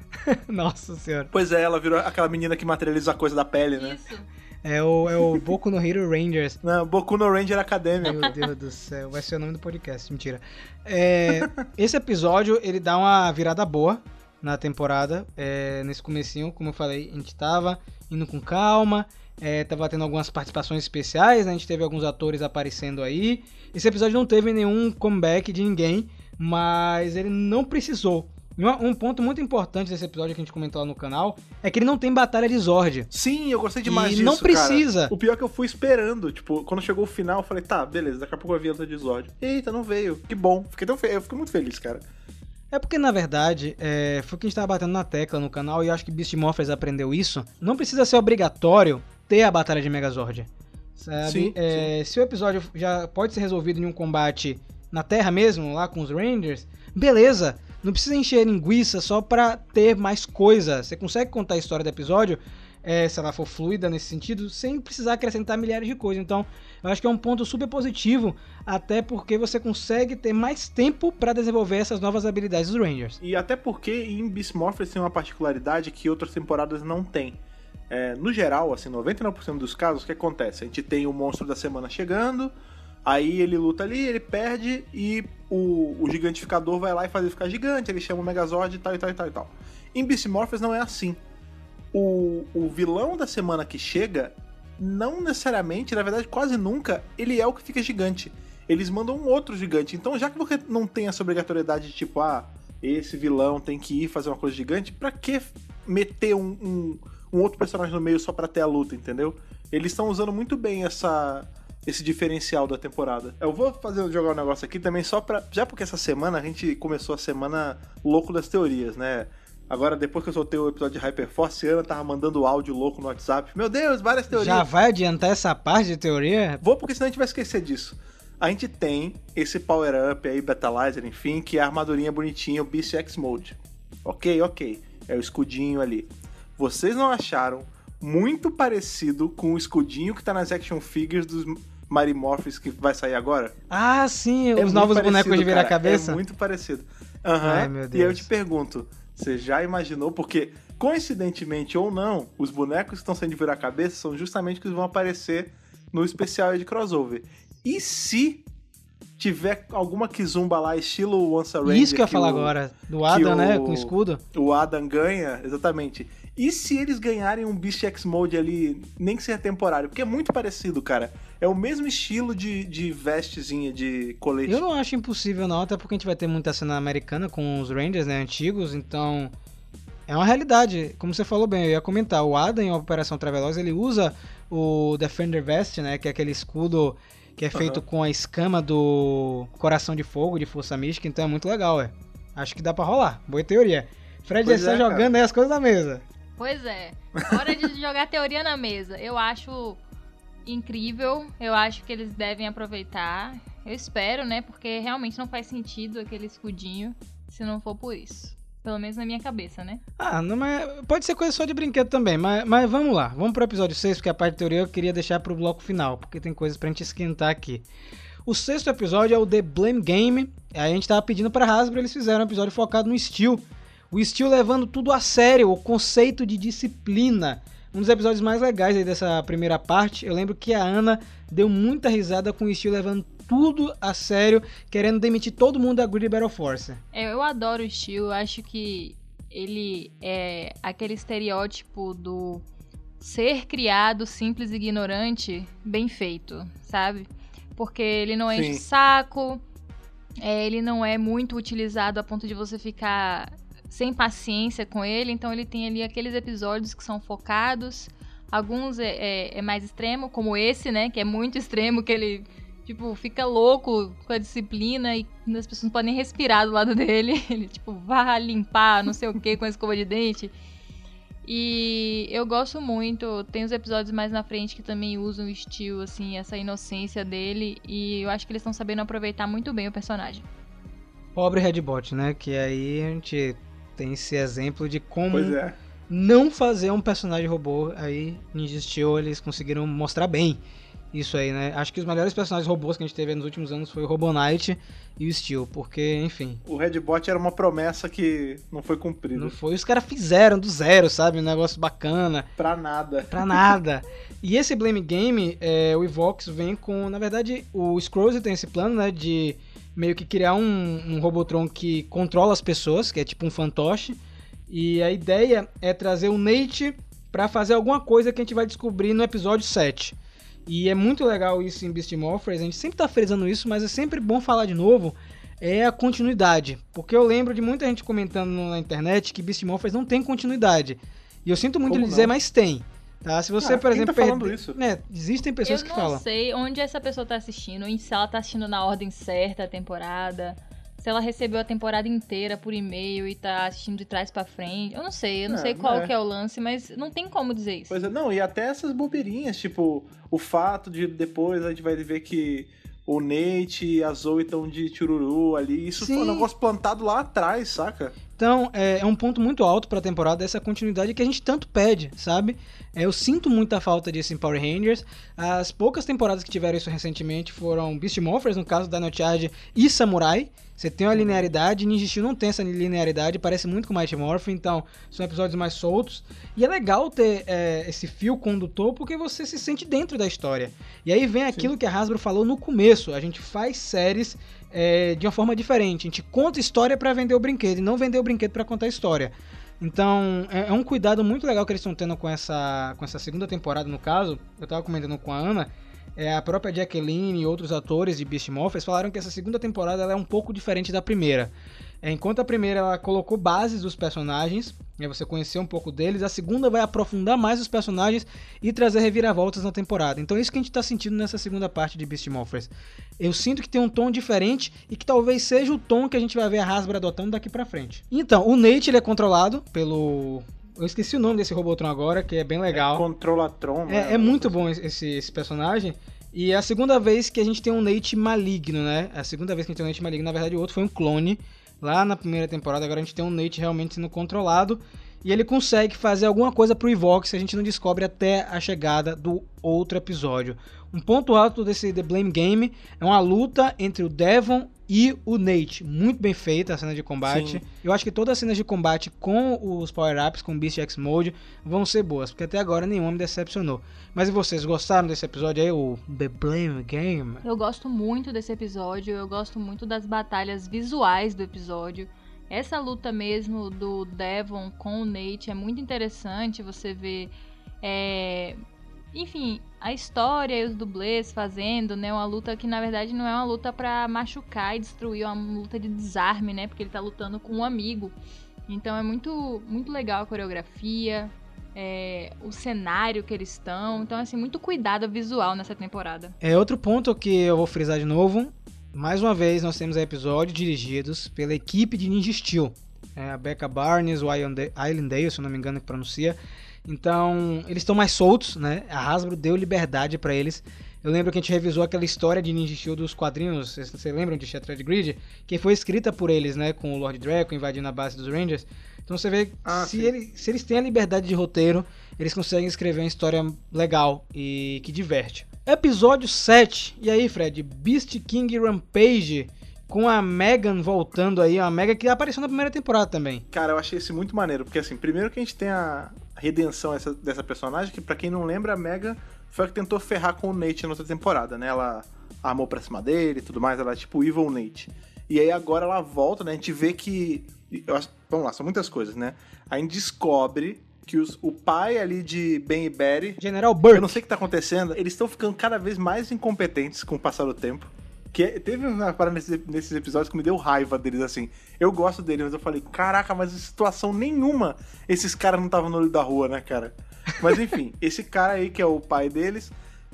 <laughs> Nossa senhora. Pois é, ela virou aquela menina que materializa a coisa da pele, né? Isso. É o, é o Boku no Hero Rangers. Não, Boku no Ranger Academy. Meu Deus do céu, vai ser o nome do podcast, mentira. É, esse episódio, ele dá uma virada boa na temporada. É, nesse comecinho, como eu falei, a gente tava indo com calma. É, tava tendo algumas participações especiais, né? a gente teve alguns atores aparecendo aí. Esse episódio não teve nenhum comeback de ninguém, mas ele não precisou. E Um ponto muito importante desse episódio que a gente comentou lá no canal é que ele não tem batalha de Zord. Sim, eu gostei demais E disso, não precisa. cara. O pior é que eu fui esperando. Tipo, quando chegou o final, eu falei, tá, beleza, daqui a pouco vai vir outra de Zord. Eita, não veio. Que bom. Fiquei tão fe... Eu fiquei muito feliz, cara. É porque, na verdade, é, foi o que a gente tava batendo na tecla no canal e eu acho que Beast Morphers aprendeu isso. Não precisa ser obrigatório ter a batalha de Megazord. Sabe? Sim, É, Se o episódio já pode ser resolvido em um combate na Terra mesmo, lá com os Rangers, beleza. Não precisa encher linguiça só pra ter mais coisa. Você consegue contar a história do episódio, é, se ela for fluida nesse sentido, sem precisar acrescentar milhares de coisas. Então, eu acho que é um ponto super positivo, até porque você consegue ter mais tempo pra desenvolver essas novas habilidades dos Rangers. E até porque em Beast Morphers tem uma particularidade que outras temporadas não têm. É, no geral, assim, 99% dos casos, o que acontece? A gente tem o monstro da semana chegando, aí ele luta ali, ele perde e o, o gigantificador vai lá e faz ele ficar gigante, ele chama o Megazord e tal e tal e tal e tal. Em Beast Morphers não é assim. O, o vilão da semana que chega, não necessariamente, na verdade quase nunca, ele é o que fica gigante. Eles mandam um outro gigante. Então, já que você não tem essa obrigatoriedade de tipo, ah, esse vilão tem que ir fazer uma coisa gigante, pra que meter um, um, um outro personagem no meio só pra ter a luta, entendeu? Eles estão usando muito bem essa esse diferencial da temporada. Eu vou fazer jogar um negócio aqui também só pra. Já porque essa semana a gente começou a semana louco das teorias, né? Agora, depois que eu soltei o episódio de Hyperforce, a Ana tava mandando áudio louco no WhatsApp. Meu Deus, várias teorias. Já vai adiantar essa parte de teoria? Vou porque senão a gente vai esquecer disso. A gente tem esse power-up aí, Betalizer, enfim, que é a armadurinha bonitinha, o Beast X Mode. Ok, ok. É o escudinho ali. Vocês não acharam muito parecido com o escudinho que tá nas action figures dos Marimorphs que vai sair agora? Ah, sim, É os novos parecido, bonecos de virar cara. cabeça. É muito parecido. Aham. Ai, meu E aí eu Deus. te pergunto, você já imaginou? Porque, coincidentemente ou não, os bonecos que estão sendo de virar cabeça são justamente os que vão aparecer no especial de crossover. E se tiver alguma Kizumba lá, estilo Once a Ranger, Isso que eu ia falar o- agora. Do Adam, o- né? Com escudo. o Adam ganha, exatamente. E se eles ganharem um Beast X Mode ali, nem que seja temporário? Porque é muito parecido, cara. É o mesmo estilo de, de vestezinha, de colete. Eu não acho impossível, não, até porque a gente vai ter muita cena americana com os Rangers, né? Antigos, então. É uma realidade. Como você falou bem, eu ia comentar. O Adam em Operação Traveloz ele usa o Defender Vest, né? Que é aquele escudo que é feito Aham. com a escama do Coração de Fogo, de Força Mística, então é muito legal, é. Acho que dá pra rolar. Boa teoria. Fred Pois já está é, jogando aí as coisas na mesa. Pois é. Hora de jogar teoria na mesa. Eu acho incrível. Eu acho que eles devem aproveitar. Eu espero, né? Porque realmente não faz sentido aquele escudinho se não for por isso. Pelo menos na minha cabeça, né? Ah, não, mas pode ser coisa só de brinquedo também, mas, mas vamos lá. Vamos pro episódio 6, porque a parte de teoria eu queria deixar pro bloco final, porque tem coisas pra gente esquentar aqui. O sexto episódio é o The Blame Game. A gente tava pedindo pra Hasbro, eles fizeram um episódio focado no Steel. O Steel levando tudo a sério, o conceito de disciplina. Um dos episódios mais legais aí dessa primeira parte. Eu lembro que a Ana deu muita risada com o Steel levando tudo a sério, querendo demitir todo mundo da Greedy Battle Force. É, Eu adoro o estilo, eu acho que ele é aquele estereótipo do ser criado simples e ignorante bem feito, sabe? Porque ele não enche Sim. o saco, é, ele não é muito utilizado a ponto de você ficar sem paciência com ele, então ele tem ali aqueles episódios que são focados, alguns é, é- é mais extremo, como esse, né, que é muito extremo, que ele tipo, fica louco com a disciplina e as pessoas não podem respirar do lado <laughs> dele. Ele, tipo, vá limpar não sei o que com a escova de dente. E eu gosto muito. Tem os episódios mais na frente que também usam o estilo, assim, essa inocência dele. E eu acho que eles estão sabendo aproveitar muito bem o personagem. Pobre Redbot, né? Que aí a gente tem esse exemplo de como é. não fazer um personagem robô. Aí Ninja Steel eles conseguiram mostrar bem isso aí, né? Acho que os melhores personagens robôs que a gente teve nos últimos anos foi o Robo Knight e o Steel, porque, enfim, O Redbot era uma promessa que não foi cumprida. não foi. Os caras fizeram do zero, sabe? Um negócio bacana. Pra nada. Pra nada. E esse Blame Game, é, o Evox vem com. Na verdade, o Scrolls tem esse plano, né? De meio que criar um, um Robotron que controla as pessoas, que é tipo um fantoche. E a ideia é trazer o Nate pra fazer alguma coisa que a gente vai descobrir no episódio 7. E é muito legal isso em Beast Morphers, a gente sempre tá frisando isso, mas é sempre bom falar de novo, é a continuidade. Porque eu lembro de muita gente comentando na internet que Beast Morphers não tem continuidade. E eu sinto muito Como dizer, não? mas tem. Tá? Se você, Ah, por quem exemplo, tá perder- isso? né, existem pessoas eu que não falam. sei onde essa pessoa tá assistindo, se ela tá assistindo na ordem certa a temporada, se ela recebeu a temporada inteira por e-mail e tá assistindo de trás pra frente. Eu não sei, eu não É, sei qual é. que é o lance, mas não tem como dizer isso. Pois é, não, e até essas bobeirinhas, tipo, o fato de depois a gente vai ver que o Nate e a Zoe estão de chururu ali. Isso foi um Sim. negócio plantado lá atrás, saca? Então, é, é um ponto muito alto pra temporada, essa continuidade que a gente tanto pede, sabe? É, eu sinto muita falta disso em Power Rangers. As poucas temporadas que tiveram isso recentemente foram Beast Morphers, no caso da Dino Charge e Samurai. Você tem uma linearidade, Ninja Steel não tem essa linearidade, parece muito com Mighty Morphin, então são episódios mais soltos. E é legal ter é, esse fio condutor porque você se sente dentro da história. E aí vem aquilo que a Hasbro falou no começo: a gente faz séries é, de uma forma diferente. A gente conta história pra vender o brinquedo e não vender o brinquedo pra contar história. Então, é, é um cuidado muito legal que eles estão tendo com essa, com essa segunda temporada, no caso. Eu tava comentando com a Ana. É, a própria Jacqueline e outros atores de Beast Morphers falaram que essa segunda temporada é um pouco diferente da primeira. É, enquanto a primeira ela colocou bases dos personagens, né, você conheceu um pouco deles, a segunda vai aprofundar mais os personagens e trazer reviravoltas na temporada. Então é isso que a gente está sentindo nessa segunda parte de Beast Morphers. Eu sinto que tem um tom diferente e que talvez seja o tom que a gente vai ver a Hasbro adotando daqui pra frente. Então, o Nate ele é controlado pelo... Eu esqueci o nome desse Robotron agora, que é bem legal. Controlatron. né? É, é muito bom esse, esse personagem. E é a segunda vez que a gente tem um Nate maligno, né? É a segunda vez que a gente tem um Nate maligno. Na verdade, o outro foi um clone lá na primeira temporada. Agora a gente tem um Nate realmente sendo controlado. E ele consegue fazer alguma coisa pro Evox que a gente não descobre até a chegada do outro episódio. Um ponto alto desse The Blame Game é uma luta entre o Devon e o Nate. Muito bem feita a cena de combate. Sim. Eu acho que todas as cenas de combate com os power-ups, com Beast X Mode, vão ser boas, porque até agora nenhuma me decepcionou. Mas e vocês, gostaram desse episódio aí, o The Blame Game? Eu gosto muito desse episódio, eu gosto muito das batalhas visuais do episódio. Essa luta mesmo do Devon com o Nate é muito interessante. Você vê, é, enfim, a história e os dublês fazendo, né? Uma luta que na verdade não é uma luta pra machucar e destruir, é uma luta de desarme, né? Porque ele tá lutando com um amigo. Então é muito, muito legal a coreografia, é, o cenário que eles estão. Então, assim, muito cuidado visual nessa temporada. É outro ponto que eu vou frisar de novo. Mais uma vez, nós temos episódios dirigidos pela equipe de Ninja Steel. É a Becca Barnes, o Ian Da- Islandale, se eu não me engano que pronuncia. Então, eles estão mais soltos, né? A Hasbro deu liberdade pra eles. Eu lembro que a gente revisou aquela história de Ninja Steel dos quadrinhos, vocês, vocês lembram de Shattered Grid? Que foi escrita por eles, né? Com o Lord Draco invadindo a base dos Rangers. Então você vê Ah, se, ele- se eles têm a liberdade de roteiro, eles conseguem escrever uma história legal e que diverte. Episódio 7. E aí, Fred? Beast King Rampage com a Megan voltando aí, a Megan que apareceu na primeira temporada também. Cara, eu achei esse muito maneiro, porque assim, primeiro que a gente tem a redenção essa- dessa personagem, que pra quem não lembra, a Mega foi a que tentou ferrar com o Nate na outra temporada, né? Ela armou pra cima dele e tudo mais, ela é tipo Evil Nate. E aí agora ela volta, né? A gente vê que. acho- vamos lá, são muitas coisas, né? A gente descobre que os- o pai ali de Ben e Betty General Burke. eu não sei o que tá acontecendo. Eles estão ficando cada vez mais incompetentes com o passar do tempo. Que é- teve uma parada nesses, nesses episódios que me deu raiva deles, assim. Eu gosto deles, mas eu falei, caraca, mas em situação nenhuma esses caras não estavam no olho da rua, né, cara? Mas enfim, <laughs> esse cara aí, que é o pai deles,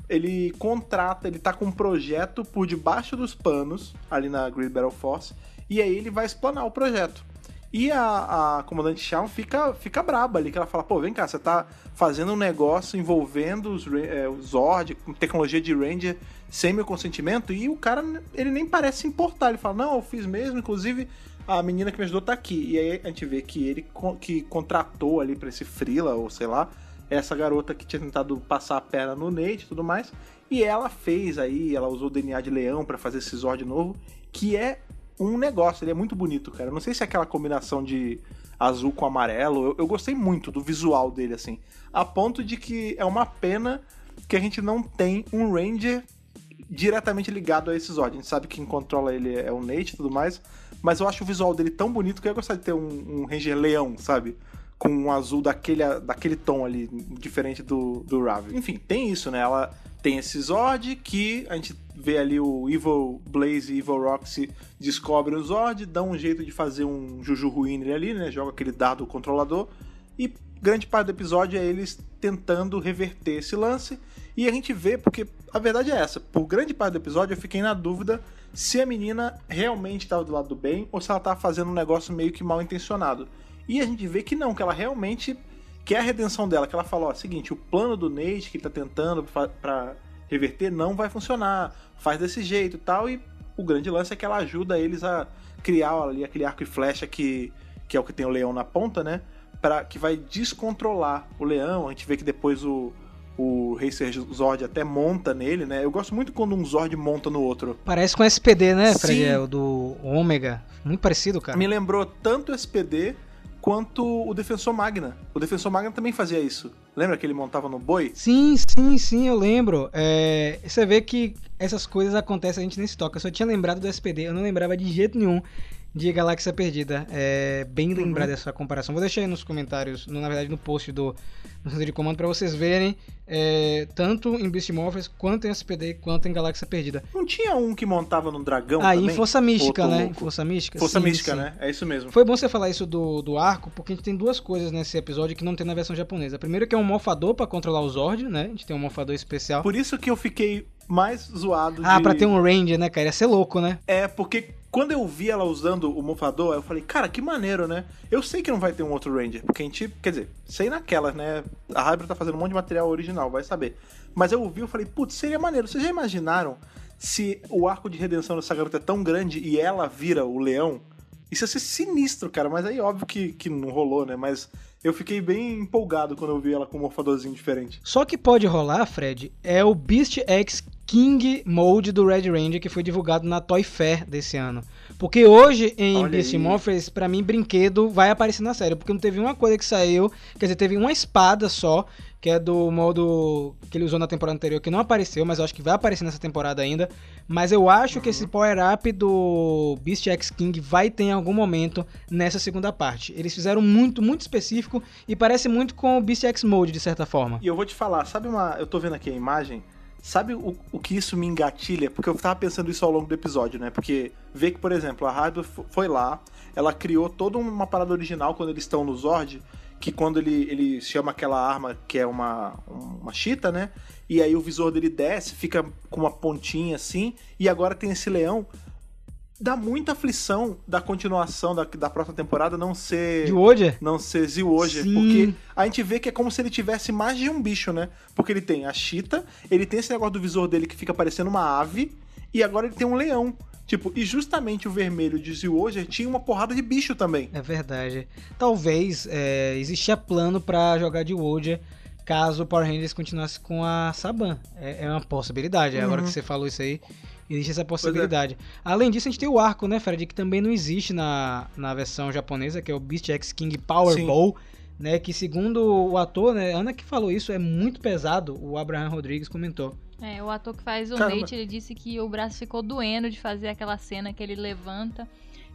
ele contrata, ele tá com um projeto por debaixo dos panos, ali na Grid Battle Force, e aí ele vai explanar o projeto. E a, a comandante Shawn fica, fica braba ali, que ela fala, pô, vem cá, você tá fazendo um negócio envolvendo os, é, os Zord, tecnologia de Ranger, sem meu consentimento, e o cara, ele nem parece se importar, ele fala, não, eu fiz mesmo, inclusive a menina que me ajudou tá aqui. E aí a gente vê que ele que contratou ali pra esse Frila, ou sei lá, essa garota que tinha tentado passar a perna no Nate e tudo mais, e ela fez aí, ela usou o DNA de leão pra fazer esse Zord novo, que é um negócio, ele é muito bonito, cara. Eu não sei se é aquela combinação de azul com amarelo, eu, eu gostei muito do visual dele, assim. A ponto de que é uma pena que a gente não tem um Ranger diretamente ligado a esse Zord. A gente sabe que quem controla ele é o Nate e tudo mais, mas eu acho o visual dele tão bonito que eu ia gostar de ter um, um Ranger leão, sabe? Com um azul daquele, daquele tom ali, diferente do, do Raven. Enfim, tem isso, né? Ela tem esse Zord que a gente vê ali o Evil Blaze e Evil Roxy descobrem o Zord, dão um jeito de fazer um Juju Ruiner ali, né? Joga aquele dado controlador e grande parte do episódio é eles tentando reverter esse lance. E a gente vê, porque a verdade é essa: por grande parte do episódio eu fiquei na dúvida se a menina realmente estava do lado do bem ou se ela estava fazendo um negócio meio que mal intencionado. E a gente vê que não, que ela realmente quer a redenção dela. Que ela fala: ó, seguinte, o plano do Nate que ele tá tentando pra reverter, não vai funcionar, faz desse jeito e tal. E o grande lance é que ela ajuda eles a criar ali aquele arco e flecha que, que é o que tem o leão na ponta, né? Pra, que vai descontrolar o leão. A gente vê que depois o, o Racer Zord até monta nele, né? Eu gosto muito quando um Zord monta no outro. Parece com SPD, né, Fred? É o do Ômega. Muito parecido, cara. Me lembrou tanto o SPD quanto o Defensor Magna. O Defensor Magna também fazia isso. Lembra que ele montava no boi? Sim, sim, sim, eu lembro. É, você vê que essas coisas acontecem, a gente nem se toca. Eu só tinha lembrado do SPD, eu não lembrava de jeito nenhum de Galáxia Perdida. É bem lembrado essa comparação. Vou deixar aí nos comentários, no- na verdade no post do no centro de comando, pra vocês verem, é, tanto em Beast Morphers, quanto em SPD, quanto em Galáxia Perdida. Não tinha um que montava no dragão Aí também? em Força Mística, né? Em? Força Mística. Força sim, Mística, sim. né? É isso mesmo. Foi bom você falar isso do, do arco, porque a gente tem duas coisas nesse episódio que não tem na versão japonesa. Primeiro que é um morfador pra controlar o Zord, né? A gente tem um morfador especial. Por isso que eu fiquei mais zoado Ah, de... pra ter um range, né, cara? Ia ser louco, né? É, porque quando eu vi ela usando o mofador, eu falei, cara, que maneiro, né? Eu sei que não vai ter um outro Ranger, porque a gente, quer dizer, sei naquelas, né? A Hybrid tá fazendo um monte de material original, vai saber. Mas eu ouvi, eu falei, putz, seria maneiro. Vocês já imaginaram se o arco de redenção dessa garota é tão grande e ela vira o leão? Isso ia ser sinistro, cara, mas aí óbvio que, que não rolou, né? Mas eu fiquei bem empolgado quando eu vi ela com um morfadorzinho diferente. Só que pode rolar, Fred, é o Beast X King Mode do Red Ranger que foi divulgado na Toy Fair desse ano. Porque hoje em Olha Beast aí. Morphers, pra mim, brinquedo vai aparecer na série. Porque não teve uma coisa que saiu, quer dizer, teve uma espada só, que é do modo que ele usou na temporada anterior, que não apareceu, mas eu acho que vai aparecer nessa temporada ainda. Mas eu acho que esse Uhum. power-up do Beast X King vai ter em algum momento nessa segunda parte. Eles fizeram muito, muito específico e parece muito com o Beast X Mode, de certa forma. E eu vou te falar, sabe uma. Eu tô vendo aqui a imagem. Sabe o, o que isso me engatilha? Porque eu tava pensando isso ao longo do episódio, né? Porque vê que, por exemplo, a fo- foi lá, ela criou toda uma parada original quando eles estão no Zord, que quando ele, ele chama aquela arma que é uma, uma chita, né? E aí o visor dele desce, fica com uma pontinha assim, e agora tem esse leão. Dá muita aflição da continuação da, da próxima temporada não ser De Wojer? não ser Sim. porque a gente vê que é como se ele tivesse mais de um bicho, né? Porque ele tem a chita, ele tem esse negócio do visor dele que fica parecendo uma ave, e agora ele tem um leão. Tipo, e justamente o vermelho de Zilhoje tinha uma porrada de bicho também. É verdade. Talvez é, existia plano pra jogar de Wojer caso o Power Rangers continuasse com a Saban. É, é uma possibilidade. Agora Uhum. que você falou isso aí, existe essa possibilidade. Além disso, a gente tem o arco, né, Fred? Que também não existe na, na versão japonesa, que é o Beast X King Powerball. Né, que segundo o ator, né, Ana que falou isso, é muito pesado, o Abraham Rodrigues comentou. É, o ator que faz o Caramba. Nate, ele disse que o braço ficou doendo de fazer aquela cena que ele levanta.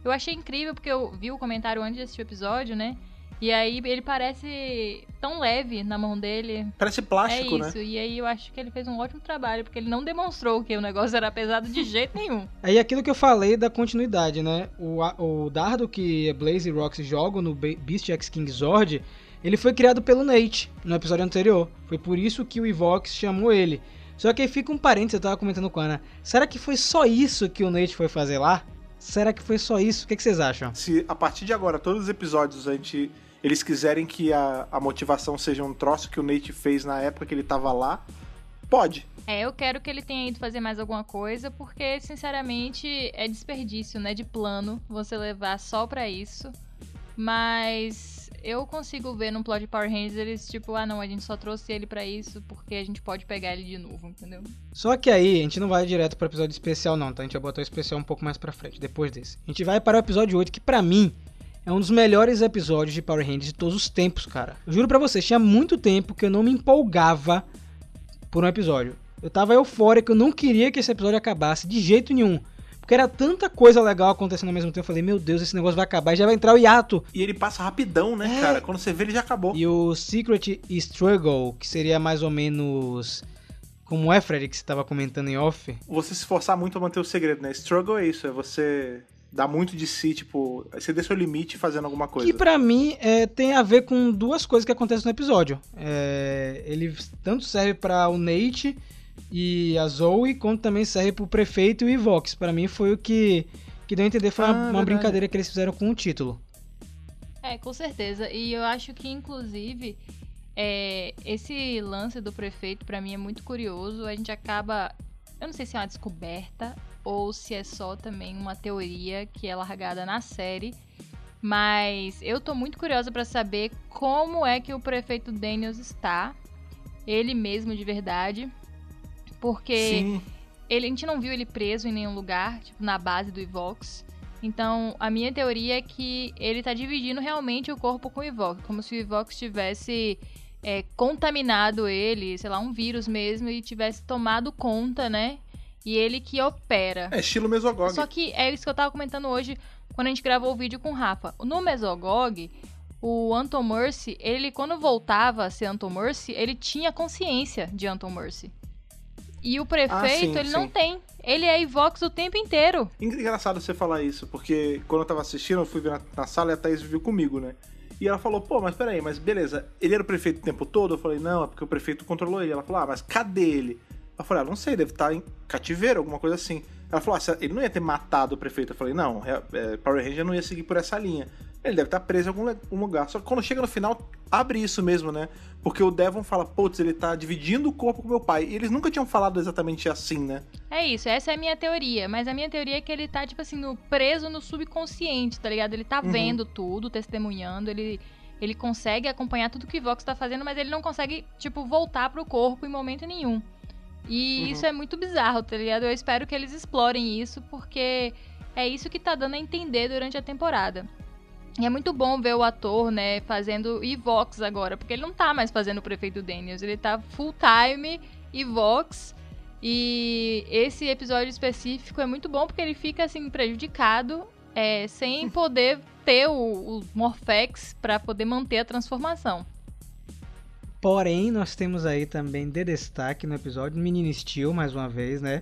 Eu achei incrível porque eu vi o comentário antes de assistir o episódio, né? E aí ele parece tão leve na mão dele. Parece É plástico, né? isso. E aí eu acho que ele fez um ótimo trabalho, porque ele não demonstrou que o negócio era pesado de jeito nenhum. <laughs> Aí aquilo que eu falei da continuidade, né? O, o dardo que Blaze e Roxy jogam no Be- Beast X King Zord, ele foi criado pelo Nate no episódio anterior. Foi por isso que o Evox chamou ele. Só que aí fica um parênteses, eu tava comentando com a Ana. Será que foi só isso que o Nate foi fazer lá? Será que foi só isso? O que, que vocês acham? Se a partir de agora, todos os episódios, a gente, eles quiserem que a, a motivação seja um troço que o Nate fez na época que ele tava lá, pode. É, eu quero que ele tenha ido fazer mais alguma coisa, porque, sinceramente, é desperdício, né, de plano você levar só pra isso. Mas eu consigo ver num plot de Power Rangers eles, tipo, ah não, a gente só trouxe ele pra isso porque a gente pode pegar ele de novo, entendeu? Só que aí, a gente não vai direto pro episódio especial não, tá? A gente vai botar o especial um pouco mais pra frente, depois desse. A gente vai para o episódio 8, que pra mim é um dos melhores episódios de Power Rangers de todos os tempos, cara. Eu juro pra vocês, tinha muito tempo que eu não me empolgava por um episódio. Eu tava eufórico, eu não queria que esse episódio acabasse de jeito nenhum. Porque era tanta coisa legal acontecendo ao mesmo tempo. Eu falei, meu Deus, esse negócio vai acabar e já vai entrar o hiato. E ele passa rapidão, né, É. cara? Quando você vê, ele já acabou. E o Secret Struggle, que seria mais ou menos como é, Fred, que você tava comentando em off. Você se esforçar muito pra manter o segredo, né? Struggle é isso, é você dar muito de si, tipo, você der seu limite fazendo alguma coisa. Que pra mim é, tem a ver com duas coisas que acontecem no episódio. É, ele tanto serve pra o Nate e a Zoe, quanto também serve pro prefeito e o Evox. Pra mim foi o que, que deu a entender, foi Ah, uma, uma verdade. brincadeira que eles fizeram com o título. É, com certeza. E eu acho que, inclusive, é, esse lance do prefeito pra mim é muito curioso. A gente acaba, eu não sei se é uma descoberta ou se é só também uma teoria que é largada na série, mas eu tô muito curiosa pra saber como é que o prefeito Daniels está, ele mesmo de verdade, porque Sim. ele, a gente não viu ele preso em nenhum lugar, tipo, na base do Ivox. Então, a minha teoria é que ele tá dividindo realmente o corpo com o Ivox, como se o Ivox tivesse é, contaminado ele, sei lá, um vírus mesmo, e tivesse tomado conta, né? E ele que opera. É estilo Mesogog. Só que é isso que eu tava comentando hoje quando a gente gravou o vídeo com o Rafa. No Mesogog, o Anton Mercy, ele quando voltava a ser Anton Mercy, ele tinha consciência de Anton Mercy. E o prefeito, Ah, sim, ele não sim. tem. Ele é Ivox o tempo inteiro. Engraçado você falar isso, porque quando eu tava assistindo, eu fui ver na, na sala e a Thaís viu comigo, né? E ela falou, pô, mas peraí, mas beleza, ele era o prefeito o tempo todo? Eu falei, não, é porque o prefeito controlou ele. Ela falou, ah, mas cadê ele? Eu falei, ah, não sei, deve estar em cativeiro, alguma coisa assim. Ela falou, ah, ele não ia ter matado o prefeito. Eu falei, não, é, é, Power Ranger não ia seguir por essa linha. Ele deve estar preso em algum um lugar. Só que quando chega no final, abre isso mesmo, né? Porque o Devon fala, putz, ele tá dividindo o corpo com meu pai. E eles nunca tinham falado exatamente assim, né? É isso, essa é a minha teoria. Mas a minha teoria é que ele tá, tipo assim, no, preso no subconsciente, tá ligado? Ele tá Uhum. vendo tudo, testemunhando, ele, ele consegue acompanhar tudo que o Vox tá fazendo, mas ele não consegue, tipo, voltar pro corpo em momento nenhum. E Uhum. isso é muito bizarro, tá ligado? Eu espero que eles explorem isso, porque é isso que tá dando a entender durante a temporada. E é muito bom ver o ator, né, fazendo Evox agora, porque ele não tá mais fazendo o prefeito Daniels, ele tá full time Evox. E esse episódio específico é muito bom porque ele fica assim prejudicado, é, sem <laughs> poder ter o, o Morphex pra poder manter a transformação. Porém, nós temos aí também de destaque no episódio Menino Steel, mais uma vez, né?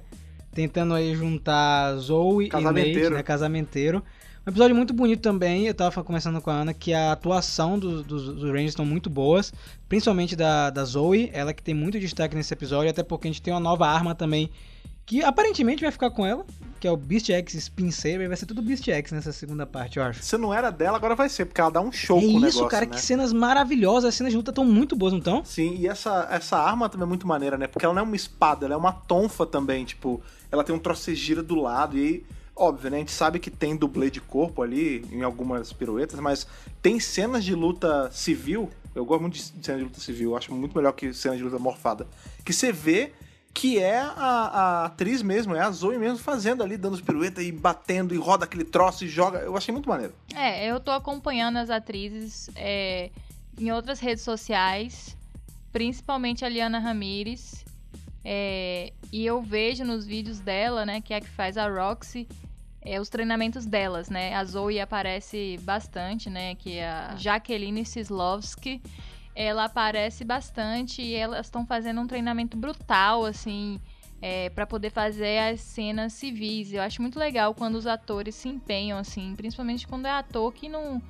Tentando aí juntar Zoe e Nate, Casamenteiro. né? Casamenteiro. Um episódio muito bonito também, eu tava conversando com a Ana que a atuação dos, dos, dos Rangers estão muito boas, principalmente da, da Zoe, ela que tem muito destaque nesse episódio, até porque a gente tem uma nova arma também, que aparentemente vai ficar com ela, que é o Beast X Spin Saber, vai ser tudo Beast X nessa segunda parte, eu acho. Se não era dela, agora vai ser, porque ela dá um show é com o isso, negócio, cara, né? que cenas maravilhosas, as cenas de luta estão muito boas, não estão? Sim, e essa, essa arma também é muito maneira, né? Porque ela não é uma espada, ela é uma tonfa também, tipo, ela tem um troço que gira do lado, e aí, óbvio, né? A gente sabe que tem dublê de corpo ali, em algumas piruetas, mas tem cenas de luta civil, eu gosto muito de cena de luta civil, eu acho muito melhor que cena de luta morfada, que você vê que é a, a atriz mesmo, é a Zoe mesmo fazendo ali, dando os piruetas e batendo, e roda aquele troço e joga, eu achei muito maneiro. É, eu tô acompanhando as atrizes é, em outras redes sociais, principalmente a Liana Ramires. é, e eu vejo nos vídeos dela, né, que é a que faz a Roxy, é, os treinamentos delas, né? A Zoe aparece bastante, né? Que é a Jaqueline Sislovski. Ela aparece bastante e elas estão fazendo um treinamento brutal, assim, é, para poder fazer as cenas civis. Eu acho muito legal quando os atores se empenham, assim, principalmente quando é ator que não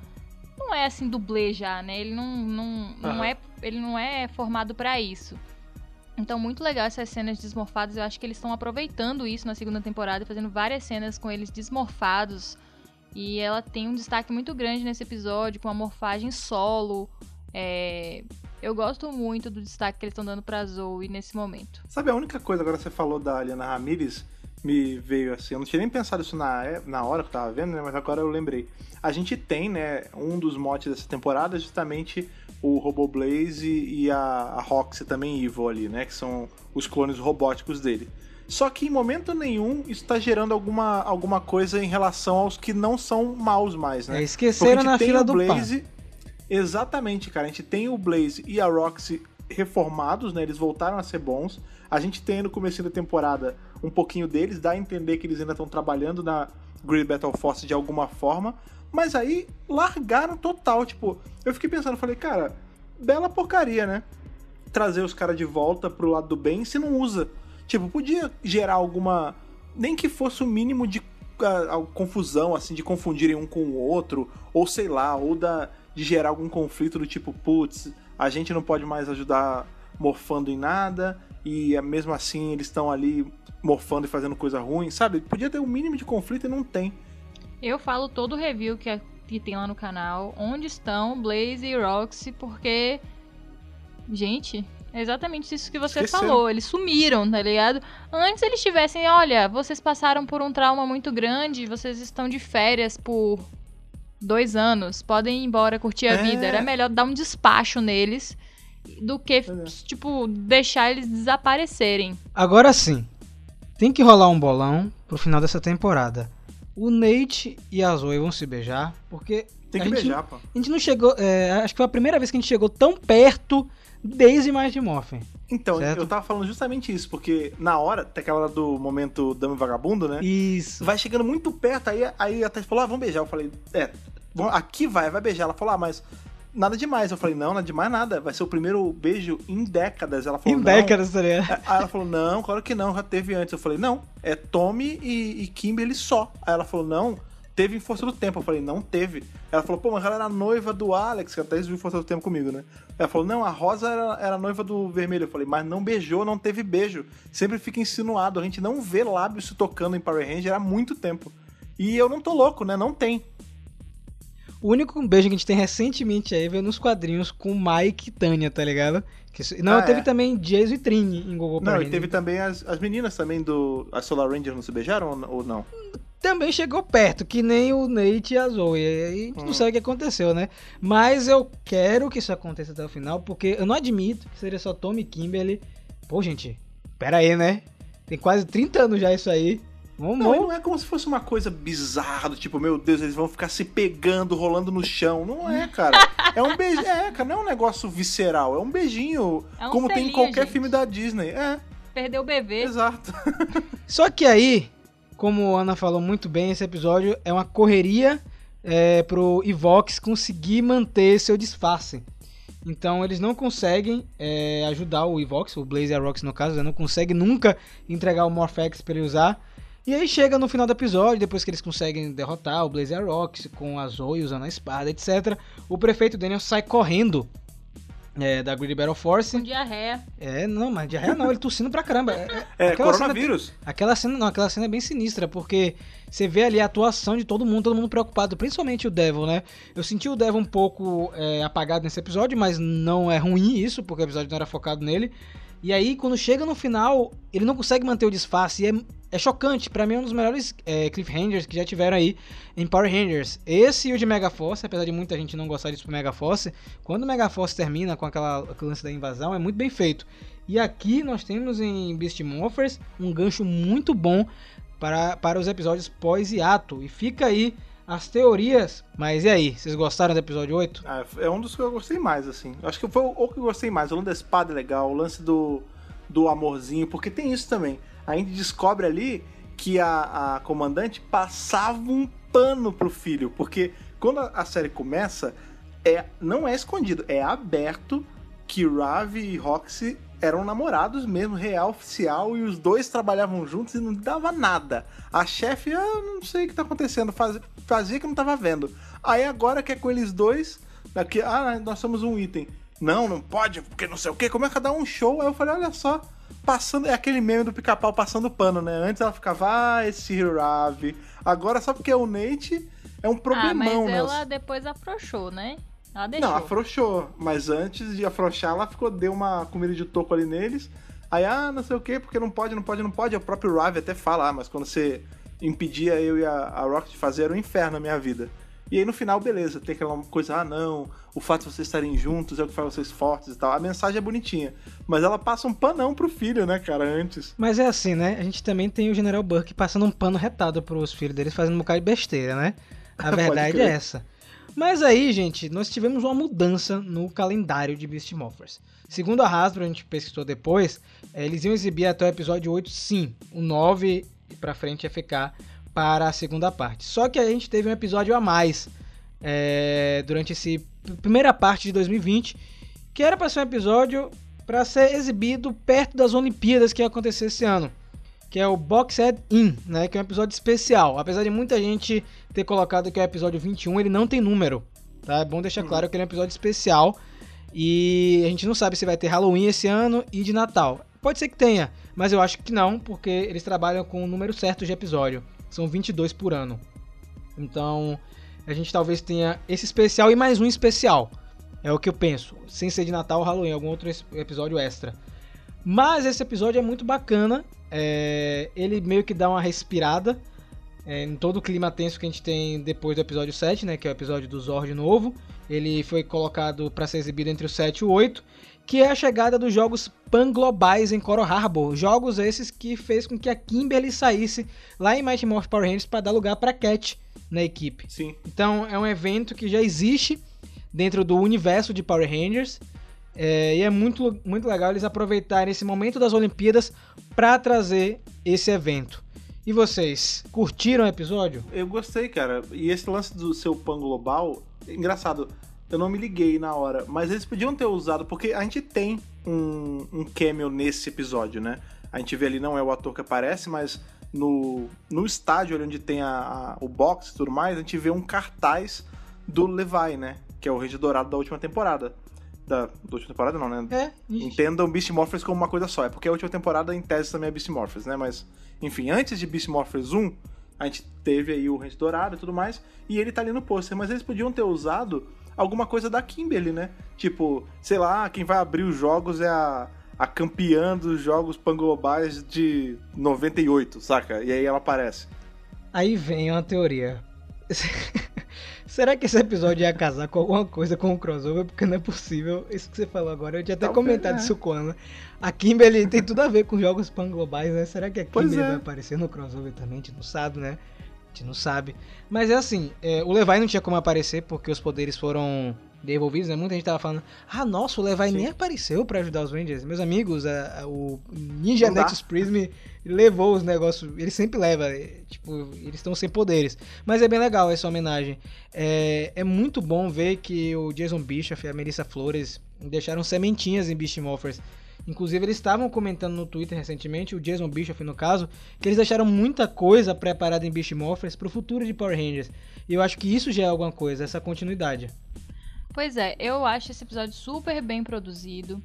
não é assim dublê já, né? Ele não não, não Aham. é ele não é formado para isso. Então, muito legal essas cenas desmorfadas. Eu acho que eles estão aproveitando isso na segunda temporada, fazendo várias cenas com eles desmorfados. E ela tem um destaque muito grande nesse episódio, com a morfagem solo. É, Eu gosto muito do destaque que eles estão dando pra Zoe nesse momento. Sabe, a única coisa, agora você falou da Aliana Ramirez, me veio assim, eu não tinha nem pensado isso na, é- na hora que eu tava vendo, né, mas agora eu lembrei. A gente tem, né, um dos motes dessa temporada é justamente o Roboblaze e a, a Roxy também Evil ali, né, que são os clones robóticos dele. Só que em momento nenhum isso tá gerando alguma, alguma coisa em relação aos que não são maus mais, né? É, esqueceram na fila o do pão. Exatamente, cara. A gente tem o Blaze e a Roxy reformados, né? Eles voltaram a ser bons. A gente tem no começo da temporada um pouquinho deles, dá a entender que eles ainda estão trabalhando na Great Battle Force de alguma forma. Mas aí largaram total. Tipo, eu fiquei pensando, falei, cara, bela porcaria, né? Trazer os caras de volta pro lado do bem se não usa. Tipo, podia gerar alguma. Nem que fosse o mínimo de ah, confusão, assim, de confundirem um com o outro, ou sei lá, ou da, de gerar algum conflito do tipo, putz, a gente não pode mais ajudar morfando em nada, e é mesmo assim eles estão ali morfando e fazendo coisa ruim, sabe? Podia ter um mínimo de conflito e não tem. Eu falo todo o review que, que tem lá no canal, onde estão Blaze e Roxy, porque Gente, é exatamente isso que você Esqueceram. falou. Eles sumiram, tá ligado? Antes eles tivessem, olha, vocês passaram por um trauma muito grande, vocês estão de férias por dois anos, podem ir embora curtir a É. vida. Era melhor dar um despacho neles do que, Pois tipo, deixar eles desaparecerem. Agora sim, tem que rolar um bolão pro final dessa temporada. O Nate e a Zoe vão se beijar, porque Tem a que gente, beijar, pô. a gente não chegou. é, acho que foi a primeira vez que a gente chegou tão perto desde Mighty Morphin. Então, Certo. eu tava falando justamente isso, porque na hora, tem aquela hora do momento Dama e Vagabundo, né? Isso. Vai chegando muito perto, aí, aí a Thaís falou, ah, vamos beijar. Eu falei, é, aqui vai, vai beijar. Ela falou, ah, mas nada demais. Eu falei, não, nada demais nada. Vai ser o primeiro beijo em décadas. Ela falou, Em não. décadas, tá ligado? Aí ela falou, não, claro que não, já teve antes. Eu falei, não, é Tommy e, e Kimberly só. Aí ela falou, não, teve em Força do Tempo. Eu falei, não teve. Ela falou, pô, mas ela era noiva do Alex, que a Thaís viu Força do Tempo comigo, né? Ela falou, não, a Rosa era, era noiva do Vermelho. Eu falei, mas não beijou, não teve beijo. Sempre fica insinuado. A gente não vê lábios se tocando em Power Ranger há muito tempo. E eu não tô louco, né? Não tem. O único beijo que a gente tem recentemente aí veio nos quadrinhos com Mike e Tânia, tá ligado? Que não, Ah, teve é. também Jason e Trini em Google Não, e teve também as, as meninas também do. As Solar Rangers não se beijaram ou- não? Também chegou perto, que nem o Nate e a Zoe. E aí a gente não Hum. sabe o que aconteceu, né? Mas eu quero que isso aconteça até o final, porque eu não admito que seria só Tommy e Kimberly. Pô, gente, pera aí, né? Tem quase 30 anos já isso aí. Vamos, Não, não é como se fosse uma coisa bizarra, do tipo, meu Deus, eles vão ficar se pegando, rolando no chão. Não é, cara. É um beijo. É, cara, não é um negócio visceral. É um beijinho. É um como tem em selinho, qualquer gente. filme da Disney. É, Perdeu o bebê. exato. <laughs> Só que aí, como a Ana falou muito bem, esse episódio é uma correria é, pro Evox conseguir manter seu disfarce. Então eles não conseguem é, ajudar o Evox, o Blaze a Rox no caso, né? não consegue nunca entregar o Morphex para ele usar. E aí chega no final do episódio, depois que eles conseguem derrotar o Blaze a Rox com a Zoe usando a espada, etc. O prefeito Daniel sai correndo é, da Greedy Battle Force. Com diarreia. É, não, mas diarreia não, ele tossindo pra caramba. É, É, aquela cena- coronavírus. Aquela cena, não, aquela cena é bem sinistra, porque você vê ali a atuação de todo mundo, todo mundo preocupado, principalmente o Devil, né? Eu senti o Devil um pouco é, apagado nesse episódio, mas não é ruim isso, porque o episódio não era focado nele. E aí, quando chega no final, ele não consegue manter o disfarce, e é, é chocante. Pra mim, é um dos melhores é, cliffhangers que já tiveram aí em Power Rangers. Esse e o de Mega Force, apesar de muita gente não gostar disso pro Mega Force, quando o Mega Force termina com aquela lance da invasão, é muito bem feito. E aqui nós temos em Beast Morphers um gancho muito bom para, para os episódios pós-hiato. E fica aí as teorias. Mas e aí, vocês gostaram do episódio 8? Ah, é um dos que eu gostei mais, assim. Acho que foi o que eu gostei mais. O lance da espada é legal, o lance do, do amorzinho, porque tem isso também. A gente descobre ali que a, a comandante passava um pano pro filho, porque quando a, série começa, é, não é escondido, é aberto que Ravi e Roxy eram namorados mesmo, real, oficial, e os dois trabalhavam juntos e não dava nada. A chefe, ah, não sei o que tá acontecendo, faz- fazia que não tava vendo. Aí agora que é com eles dois, daqui, ah, nós somos um item. Não, não pode, porque não sei o que, começa a dar um show. Aí eu falei, olha só, passando, é aquele meme do pica-pau passando pano, né? Antes ela ficava, ah, esse Ravi. Agora só porque é o Nate, é um Ah, problemão, mas né? ela depois afrouxou, né? Ela deixou. Não, afrouxou. Mas antes de afrouxar, ela ficou, deu uma comida de toco ali neles. Aí, ah, não sei o que, porque não pode, não pode, não pode. O próprio Ravi até fala, ah, mas quando você impedia eu e a, a Rocket de fazer, era um inferno na minha vida. E aí no final, beleza, tem aquela coisa, ah, não, o fato de vocês estarem juntos é o que faz vocês fortes e tal. A mensagem é bonitinha. Mas ela passa um panão pro filho, né, cara, antes. Mas é assim, né? A gente também tem o General Burke passando um pano retado pros filhos deles, fazendo um bocado de besteira, né? A <laughs> verdade é essa. Mas aí, gente, nós tivemos uma mudança no calendário de Beast Morphers. Segundo a Hasbro, a gente pesquisou depois, eh, eles iam exibir até o episódio 8, sim. O 9 e pra frente ia ficar para a segunda parte. Só que a gente teve um episódio a mais eh, durante essa primeira parte de 2020, que era para ser um episódio para ser exibido perto das Olimpíadas que ia acontecer esse ano. Que é o Boxed In, né? Que é um episódio especial. Apesar de muita gente ter colocado que é o episódio 21, ele não tem número. Tá? É bom deixar claro que ele é um episódio especial. E a gente não sabe se vai ter Halloween esse ano e de Natal. Pode ser que tenha, mas eu acho que não, porque eles trabalham com o número certo de episódio. São 22 por ano. Então, a gente talvez tenha esse especial e mais um especial. É o que eu penso. Sem ser de Natal ou Halloween, algum outro episódio extra. Mas esse episódio é muito bacana. é, ele meio que dá uma respirada é, em todo o clima tenso que a gente tem depois do episódio 7, né? Que é o episódio do Zord novo. Ele foi colocado para ser exibido entre o 7 e o 8. Que é a chegada dos jogos pan-globais em Coral Harbor. Jogos esses que fez com que a Kimberly saísse lá em Mighty Morphin Power Rangers para dar lugar para Cat na equipe. Sim. Então é um evento que já existe dentro do universo de Power Rangers. É, e é muito, muito legal eles aproveitarem esse momento das Olimpíadas para trazer esse evento. E vocês, curtiram o episódio? Eu gostei, cara. E esse lance do seu pan global, engraçado, eu não me liguei na hora, mas eles podiam ter usado, porque a gente tem um, um cameo nesse episódio, né? A gente vê ali, não é o ator que aparece, mas no, no estádio ali onde tem a, a- o box e tudo mais, a gente vê um cartaz do Levi, né? Que é o Ranger Dourado da última temporada. Da, da última temporada não, né? É, Entendam Beast Morphers como uma coisa só. É porque a última temporada, em tese, também é Beast Morphers, né? Mas, enfim, antes de Beast Morphers 1, a gente teve aí o Ranger Dourado e tudo mais, e ele tá ali no pôster. Mas eles podiam ter usado alguma coisa da Kimberly, né? Tipo, sei lá, quem vai abrir os jogos é a, a campeã dos jogos panglobais de 98, saca? E aí ela aparece. Aí vem uma teoria. <laughs> Será que esse episódio ia casar com alguma coisa com o crossover? Porque não é possível. Isso que você falou agora, eu tinha até Talvez, comentado é. isso com a Ana. A Kimberly tem tudo a ver com jogos pan-globais, né? Será que a Kimberly é. vai aparecer no crossover também? A gente não sabe, né? Gente não sabe. Mas é assim, é, o Levi não tinha como aparecer porque os poderes foram devolvidos, né? Muita gente tava falando, ah, nossa, o Levi Sim. nem apareceu pra ajudar os Rangers. Meus amigos, a- a- o Ninja Não dá. Nexus Prism levou os negócios, ele sempre leva, é, tipo, eles estão sem poderes. Mas é bem legal essa homenagem. É, é muito bom ver que o Jason Bischoff e a Melissa Flores deixaram sementinhas em Beast Morphers. Inclusive, eles estavam comentando no Twitter recentemente, o Jason Bischoff no caso, que eles deixaram muita coisa preparada em Beast Morphers pro futuro de Power Rangers. E eu acho que isso já é alguma coisa, essa continuidade. Pois é, eu acho esse episódio super bem produzido.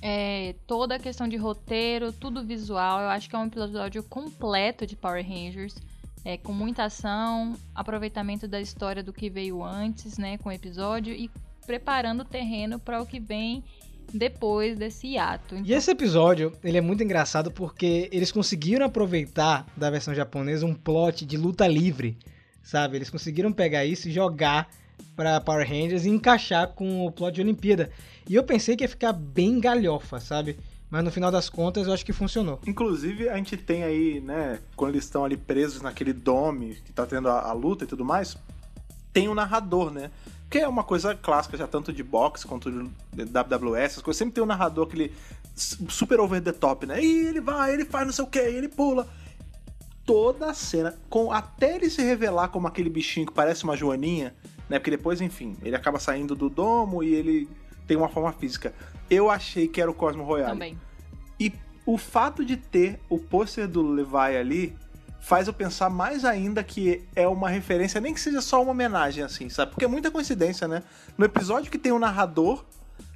É, toda a questão de roteiro, tudo visual, eu acho que é um episódio completo de Power Rangers. É, com muita ação, aproveitamento da história do que veio antes, né, com o episódio e preparando o terreno para o que vem depois desse hiato. E esse episódio, ele é muito engraçado porque eles conseguiram aproveitar da versão japonesa um plot de luta livre, sabe? Eles conseguiram pegar isso e jogar pra Power Rangers e encaixar com o plot de Olimpíada. E eu pensei que ia ficar bem galhofa, sabe? Mas no final das contas eu acho que funcionou. Inclusive, a gente tem aí, né, quando eles estão ali presos naquele dome que tá tendo a, a luta e tudo mais, tem um narrador, né? Que é uma coisa clássica já, tanto de boxe quanto de WWS, essas coisas. Sempre tem um narrador, aquele s- super over the top, né? E ele vai, ele faz não sei o que, ele pula. Toda a cena, com até ele se revelar como aquele bichinho que parece uma joaninha, né? Porque depois, enfim, ele acaba saindo do domo e ele tem uma forma física. Eu achei que era o Cosmo Royale. também. E o fato de ter o pôster do Levi ali faz eu pensar mais ainda que é uma referência, nem que seja só uma homenagem, assim, sabe? Porque é muita coincidência, né? No episódio que tem o narrador,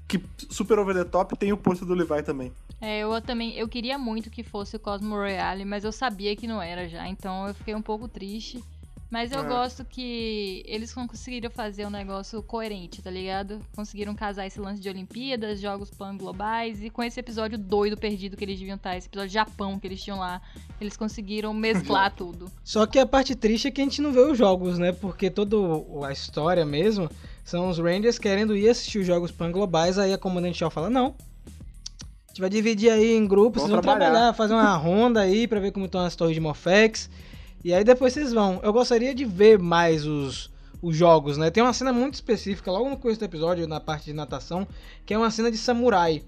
que super over the top, tem o pôster do Levi também. É, eu também, eu queria muito que fosse o Cosmo Royale, mas eu sabia que não era já, então eu fiquei um pouco triste. Mas eu É. gosto que eles conseguiram fazer um negócio coerente, tá ligado? Conseguiram casar esse lance de Olimpíadas, jogos pan-globais, e com esse episódio doido perdido que eles deviam estar, esse episódio Japão que eles tinham lá, eles conseguiram mesclar <laughs> tudo. Só que a parte triste é que a gente não vê os jogos, né? Porque toda a história mesmo são os Rangers querendo ir assistir os jogos pan-globais, aí a comandante Shaw fala, não. A gente vai dividir aí em grupos, vocês vão trabalhar. trabalhar. fazer uma ronda aí pra ver como estão as torres de Morphex. E aí depois vocês vão. Eu gostaria de ver mais os, os jogos, né? Tem uma cena muito específica logo no começo do episódio, na parte de natação, que é uma cena de samurai.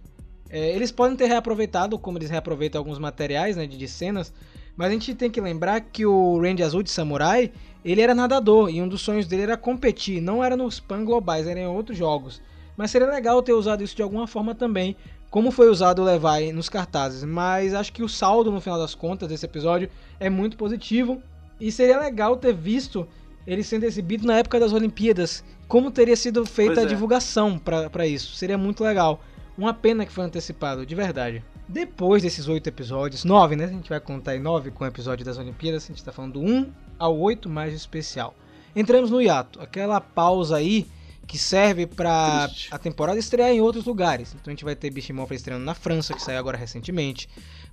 É, eles podem ter reaproveitado, como eles reaproveitam alguns materiais né, de, de cenas, mas a gente tem que lembrar que o Range Azul de Samurai, ele era nadador e um dos sonhos dele era competir, não era nos pan globais, era em outros jogos. Mas seria legal ter usado isso de alguma forma também, como foi usado o Levi nos cartazes. Mas acho que o saldo no final das contas desse episódio é muito positivo e seria legal ter visto ele sendo exibido na época das Olimpíadas, como teria sido feita Pois a é. divulgação pra isso. Seria muito legal. Uma pena que foi antecipado, de verdade. Depois desses oito episódios, nove, né? A gente vai contar aí nove com o episódio das Olimpíadas. A gente tá falando do 1 ao 8 mais especial. Entramos no hiato, aquela pausa aí que serve Triste. a temporada estrear em outros lugares. Então a gente vai ter Morphin estreando na França, que saiu agora recentemente.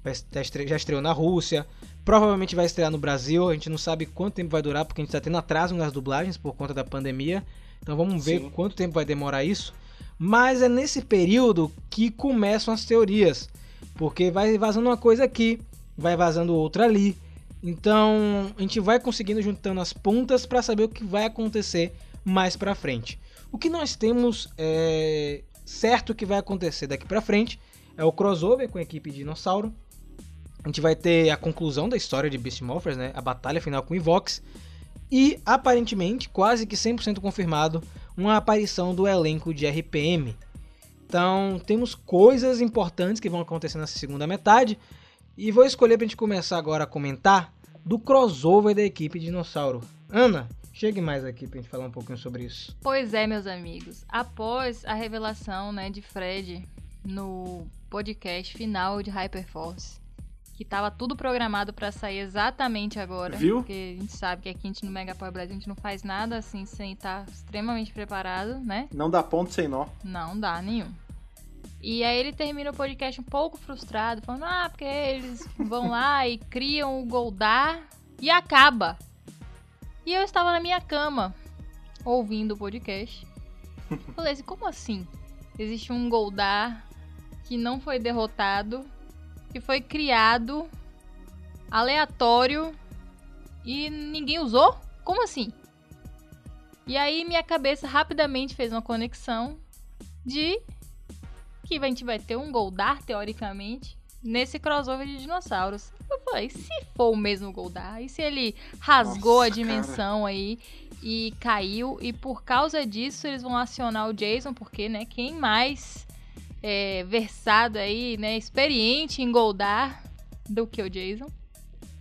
Estre- já estreou na Rússia. Provavelmente vai estrear no Brasil. A gente não sabe quanto tempo vai durar, porque a gente tá tendo atraso nas dublagens por conta da pandemia. Então vamos ver Sim. quanto tempo vai demorar isso. Mas é nesse período que começam as teorias. Porque vai vazando uma coisa aqui, vai vazando outra ali. Então a gente vai conseguindo juntando as pontas para saber o que vai acontecer mais pra frente. O que nós temos é, certo que vai acontecer daqui pra frente é o crossover com a equipe Dinossauro. A gente vai ter a conclusão da história de Beast Morphers, né? A batalha final com o Evox. E aparentemente, quase que 100% confirmado, uma aparição do elenco de RPM. Então, temos coisas importantes que vão acontecer nessa segunda metade. E vou escolher pra gente começar agora a comentar do crossover da equipe Dinossauro. Ana, chegue mais aqui pra gente falar um pouquinho sobre isso. Pois é, meus amigos. Após a revelação né, de Fred no podcast final de Hyperforce, que tava tudo programado pra sair exatamente agora. Viu? Porque a gente sabe que aqui a gente no Mega Power Brasil a gente não faz nada assim sem estar extremamente preparado, né? Não dá ponto sem nó. Não dá nenhum. E aí ele termina o podcast um pouco frustrado, falando, ah, porque eles vão lá e criam o Goldar e acaba. E eu estava na minha cama, ouvindo o podcast. <laughs> Falei assim, como assim? Existe um Goldar que não foi derrotado, que foi criado, aleatório, e ninguém usou? Como assim? E aí minha cabeça rapidamente fez uma conexão de que a gente vai ter um Goldar, teoricamente, nesse crossover de dinossauros. Eu falei, se for o mesmo Goldar, e se ele rasgou Nossa, a dimensão aí e caiu, e por causa disso eles vão acionar o Jason, porque, né, quem mais é, versado aí, né, experiente em Goldar do que o Jason?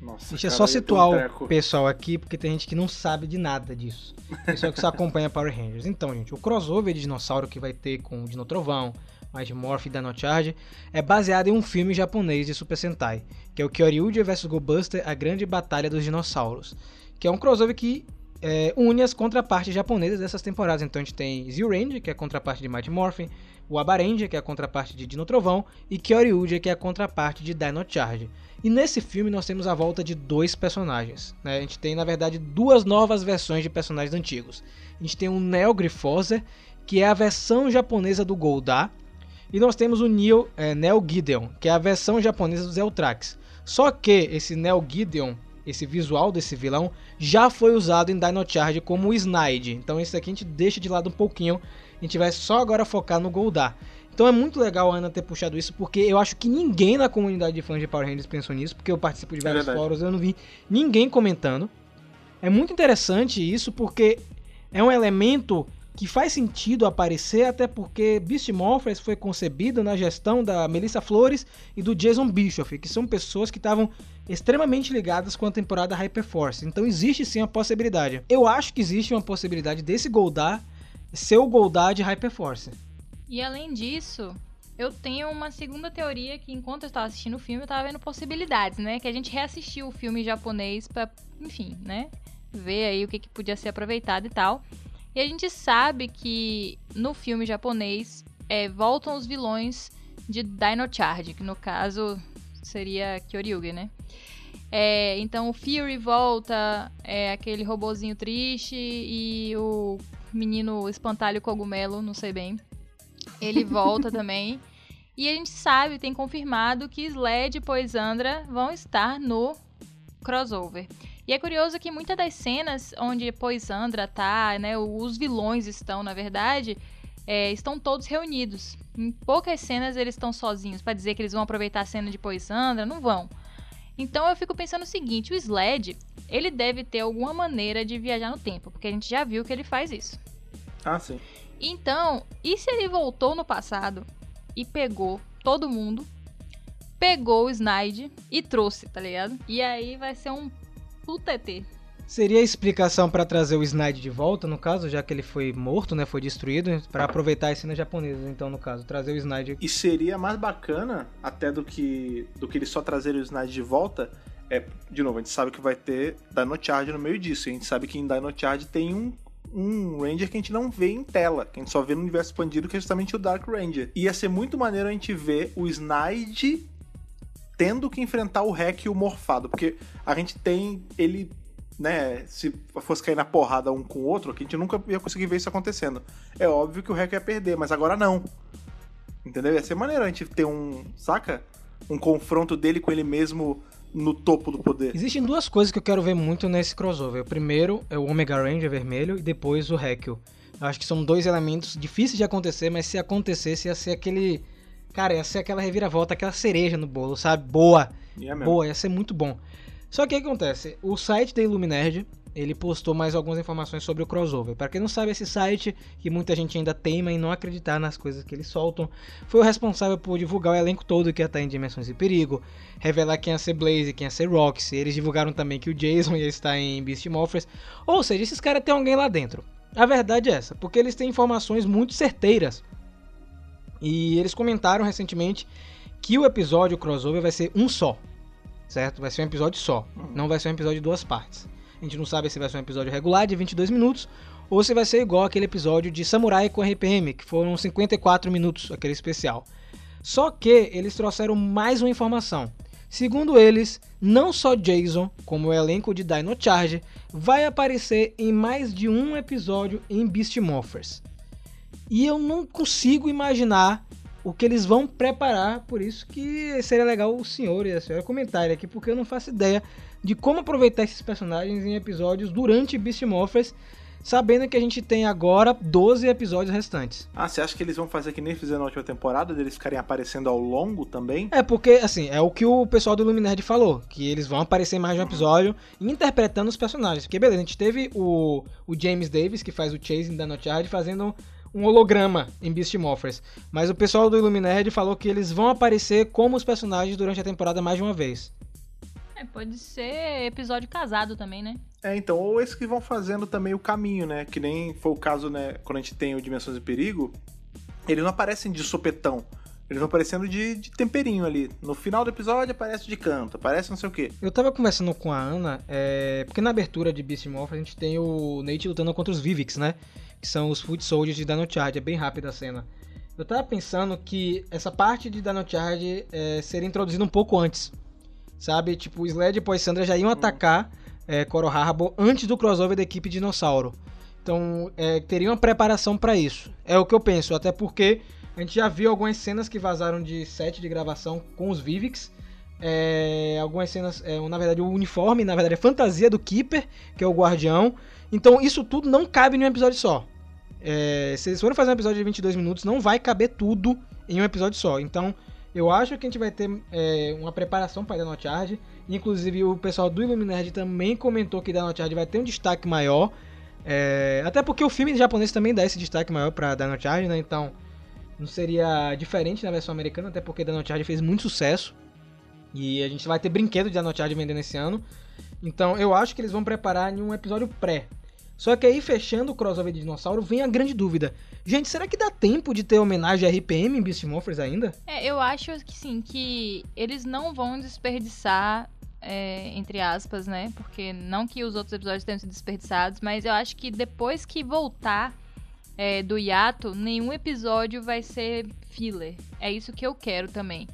Nossa, Deixa eu cara, só situar o treco. pessoal aqui, porque tem gente que não sabe de nada disso. Pessoal que só acompanha Power Rangers. Então, gente, o crossover de dinossauro que vai ter com o Dino Trovão, Mighty Morph e Dino Charge é baseado em um filme japonês de Super Sentai, que é o Kyoryuger vs Go Buster, A Grande Batalha dos Dinossauros, que é um crossover que é, une as contrapartes japonesas dessas temporadas. Então a gente tem Zyuranger, que é a contraparte de Mighty Morphin, o Abaranger, que é a contraparte de Dino Trovão, e Kyoryuger, que é a contraparte de Dino Charge. E nesse filme nós temos a volta de dois personagens. Né? A gente tem, na verdade, duas novas versões de personagens antigos. A gente tem o Neo Grifoser, que é a versão japonesa do Goldar. E nós temos o Neo, é, Neo Gideon, que é a versão japonesa do Zeltrax. Só que esse Neo Gideon, esse visual desse vilão, já foi usado em Dino Charge como Snide. Então esse aqui a gente deixa de lado um pouquinho. A gente vai só agora focar no Goldar. Então é muito legal a Ana ter puxado isso, porque eu acho que ninguém na comunidade de fãs de Power Rangers pensou nisso, porque eu participo de vários verdade. fóruns, eu não vi ninguém comentando. É muito interessante isso, porque é um elemento que faz sentido aparecer, até porque Beast Morphers foi concebido na gestão da Melissa Flores e do Jason Bischoff, que são pessoas que estavam extremamente ligadas com a temporada Hyperforce. Então existe sim a possibilidade. Eu acho que existe uma possibilidade desse Goldar ser o Goldar de Hyperforce. E além disso, eu tenho uma segunda teoria que enquanto eu estava assistindo o filme, eu estava vendo possibilidades, né? Que a gente reassistiu o filme japonês pra, enfim, né? Ver aí o que, que podia ser aproveitado e tal. E a gente sabe que no filme japonês é, voltam os vilões de Dino Charge, que no caso seria Kyoryuger, né? É, então o Fury volta, é aquele robozinho triste e o menino espantalho cogumelo, não sei bem. Ele <laughs> volta também. E a gente sabe, tem confirmado que Sled e Poisandra vão estar no crossover. E é curioso que muitas das cenas onde Poisandra tá, né, os vilões estão, na verdade, é, estão todos reunidos. Em poucas cenas eles estão sozinhos. Pra dizer que eles vão aproveitar a cena de Poisandra, não vão. Então eu fico pensando o seguinte, o Sled, ele deve ter alguma maneira de viajar no tempo, porque a gente já viu que ele faz isso. Ah, sim. Então, e se ele voltou no passado e pegou todo mundo, pegou o Snide e trouxe, tá ligado? E aí vai ser um puta ET. Seria a explicação para trazer o Snide de volta, no caso, já que ele foi morto, né, foi destruído, para aproveitar as cenas japonesas, então no caso, trazer o Snide. E seria mais bacana, até do que do que ele só trazer o Snide de volta. É, de novo, a gente sabe que vai ter Dino Charge no meio disso. E a gente sabe que em Dino Charge tem um, um Ranger que a gente não vê em tela, que a gente só vê no universo expandido, que é justamente o Dark Ranger. Ia ser muito maneiro a gente ver o Snide tendo que enfrentar o Hack e o Morfado, porque a gente tem ele, né, se fosse cair na porrada um com o outro, a gente nunca ia conseguir ver isso acontecendo. É óbvio que o Hack ia perder, mas agora não. Entendeu? Ia ser maneiro a gente ter um, saca? Um confronto dele com ele mesmo no topo do poder. Existem duas coisas que eu quero ver muito nesse crossover. O primeiro é o Omega Ranger vermelho e depois o. Eu acho que são dois elementos difíceis de acontecer, mas se acontecesse ia ser aquele... Cara, ia ser aquela reviravolta, aquela cereja no bolo, sabe? Boa! Mesmo. Boa, ia ser muito bom. Só que o que acontece? O site da Illuminerd, ele postou mais algumas informações sobre o crossover. Para quem não sabe, esse site, que muita gente ainda teima em não acreditar nas coisas que eles soltam, foi o responsável por divulgar o elenco todo que ia estar em Dimensões de Perigo, revelar quem ia ser Blaze, quem ia ser Roxy. Eles divulgaram também que o Jason ia estar em Beast Morphers. Ou seja, esses caras têm alguém lá dentro. A verdade é essa, porque eles têm informações muito certeiras. E eles comentaram recentemente que o episódio crossover vai ser um só, certo? Vai ser um episódio só, não vai ser um episódio de duas partes. A gente não sabe se vai ser um episódio regular de 22 minutos ou se vai ser igual aquele episódio de Samurai com RPM, que foram 54 minutos, aquele especial. Só que eles trouxeram mais uma informação. Segundo eles, não só Jason, como o elenco de Dino Charge, vai aparecer em mais de um episódio em Beast Morphers. E eu não consigo imaginar o que eles vão preparar, por isso que seria legal o senhor e a senhora comentarem aqui, porque eu não faço ideia de como aproveitar esses personagens em episódios durante Beast Morphers, sabendo que a gente tem agora 12 episódios restantes. Ah, você acha que eles vão fazer que nem fizeram na última temporada, deles ficarem aparecendo ao longo também? É porque, assim, é o que o pessoal do Luminerd falou, que eles vão aparecer em mais de um episódio interpretando os personagens. Porque, beleza, a gente teve o, o James Davis, que faz o Chase em Dino Charge, fazendo um holograma em Beast Morphers. Mas o pessoal do Illuminerd falou que eles vão aparecer como os personagens durante a temporada mais de uma vez. É, pode ser episódio casado também, né? É, então, ou esses que vão fazendo também o caminho, né? Que nem foi o caso, né, quando a gente tem o Dimensões de Perigo, eles não aparecem de sopetão. Eles vão aparecendo de, de temperinho ali. No final do episódio aparece de canto, aparece não sei o quê. Eu tava conversando com a Ana, é, porque na abertura de Beast Morphers a gente tem o Nate lutando contra os Vivix, né? Que são os Foot Soldiers de Dino Charge, é bem rápida a cena. Eu tava pensando que essa parte de Dino Charge é, seria introduzida um pouco antes. Sabe? Tipo, o Sled e Poissandra já iam atacar é, Coral Harbor antes do crossover da equipe Dinossauro. Então, é, teria uma preparação pra isso. É o que eu penso, até porque a gente já viu algumas cenas que vazaram de set de gravação com os Vivix. É, algumas cenas, é, na verdade, o uniforme, na verdade, é fantasia do Keeper, que é o guardião. Então, isso tudo não cabe em um episódio só. É, se eles forem fazer um episódio de 22 minutos, não vai caber tudo em um episódio só. Então, eu acho que a gente vai ter é, uma preparação para Dino Charge. Inclusive, o pessoal do Illuminerd também comentou que Dino Charge vai ter um destaque maior. É, até porque o filme japonês também dá esse destaque maior para Dino Charge, né? Então, não seria diferente na versão americana, até porque Dino Charge fez muito sucesso. E a gente vai ter brinquedo de Dino Charge vendendo esse ano. Então, eu acho que eles vão preparar em um episódio pré. Só que aí, fechando o crossover de dinossauro, vem a grande dúvida. Gente, será que dá tempo de ter homenagem a RPM em Beast Morphers ainda? É, eu acho que sim, que eles não vão desperdiçar, é, entre aspas, né? Porque não que os outros episódios tenham sido desperdiçados, mas eu acho que depois que voltar é, do hiato, nenhum episódio vai ser filler. É isso que eu quero também.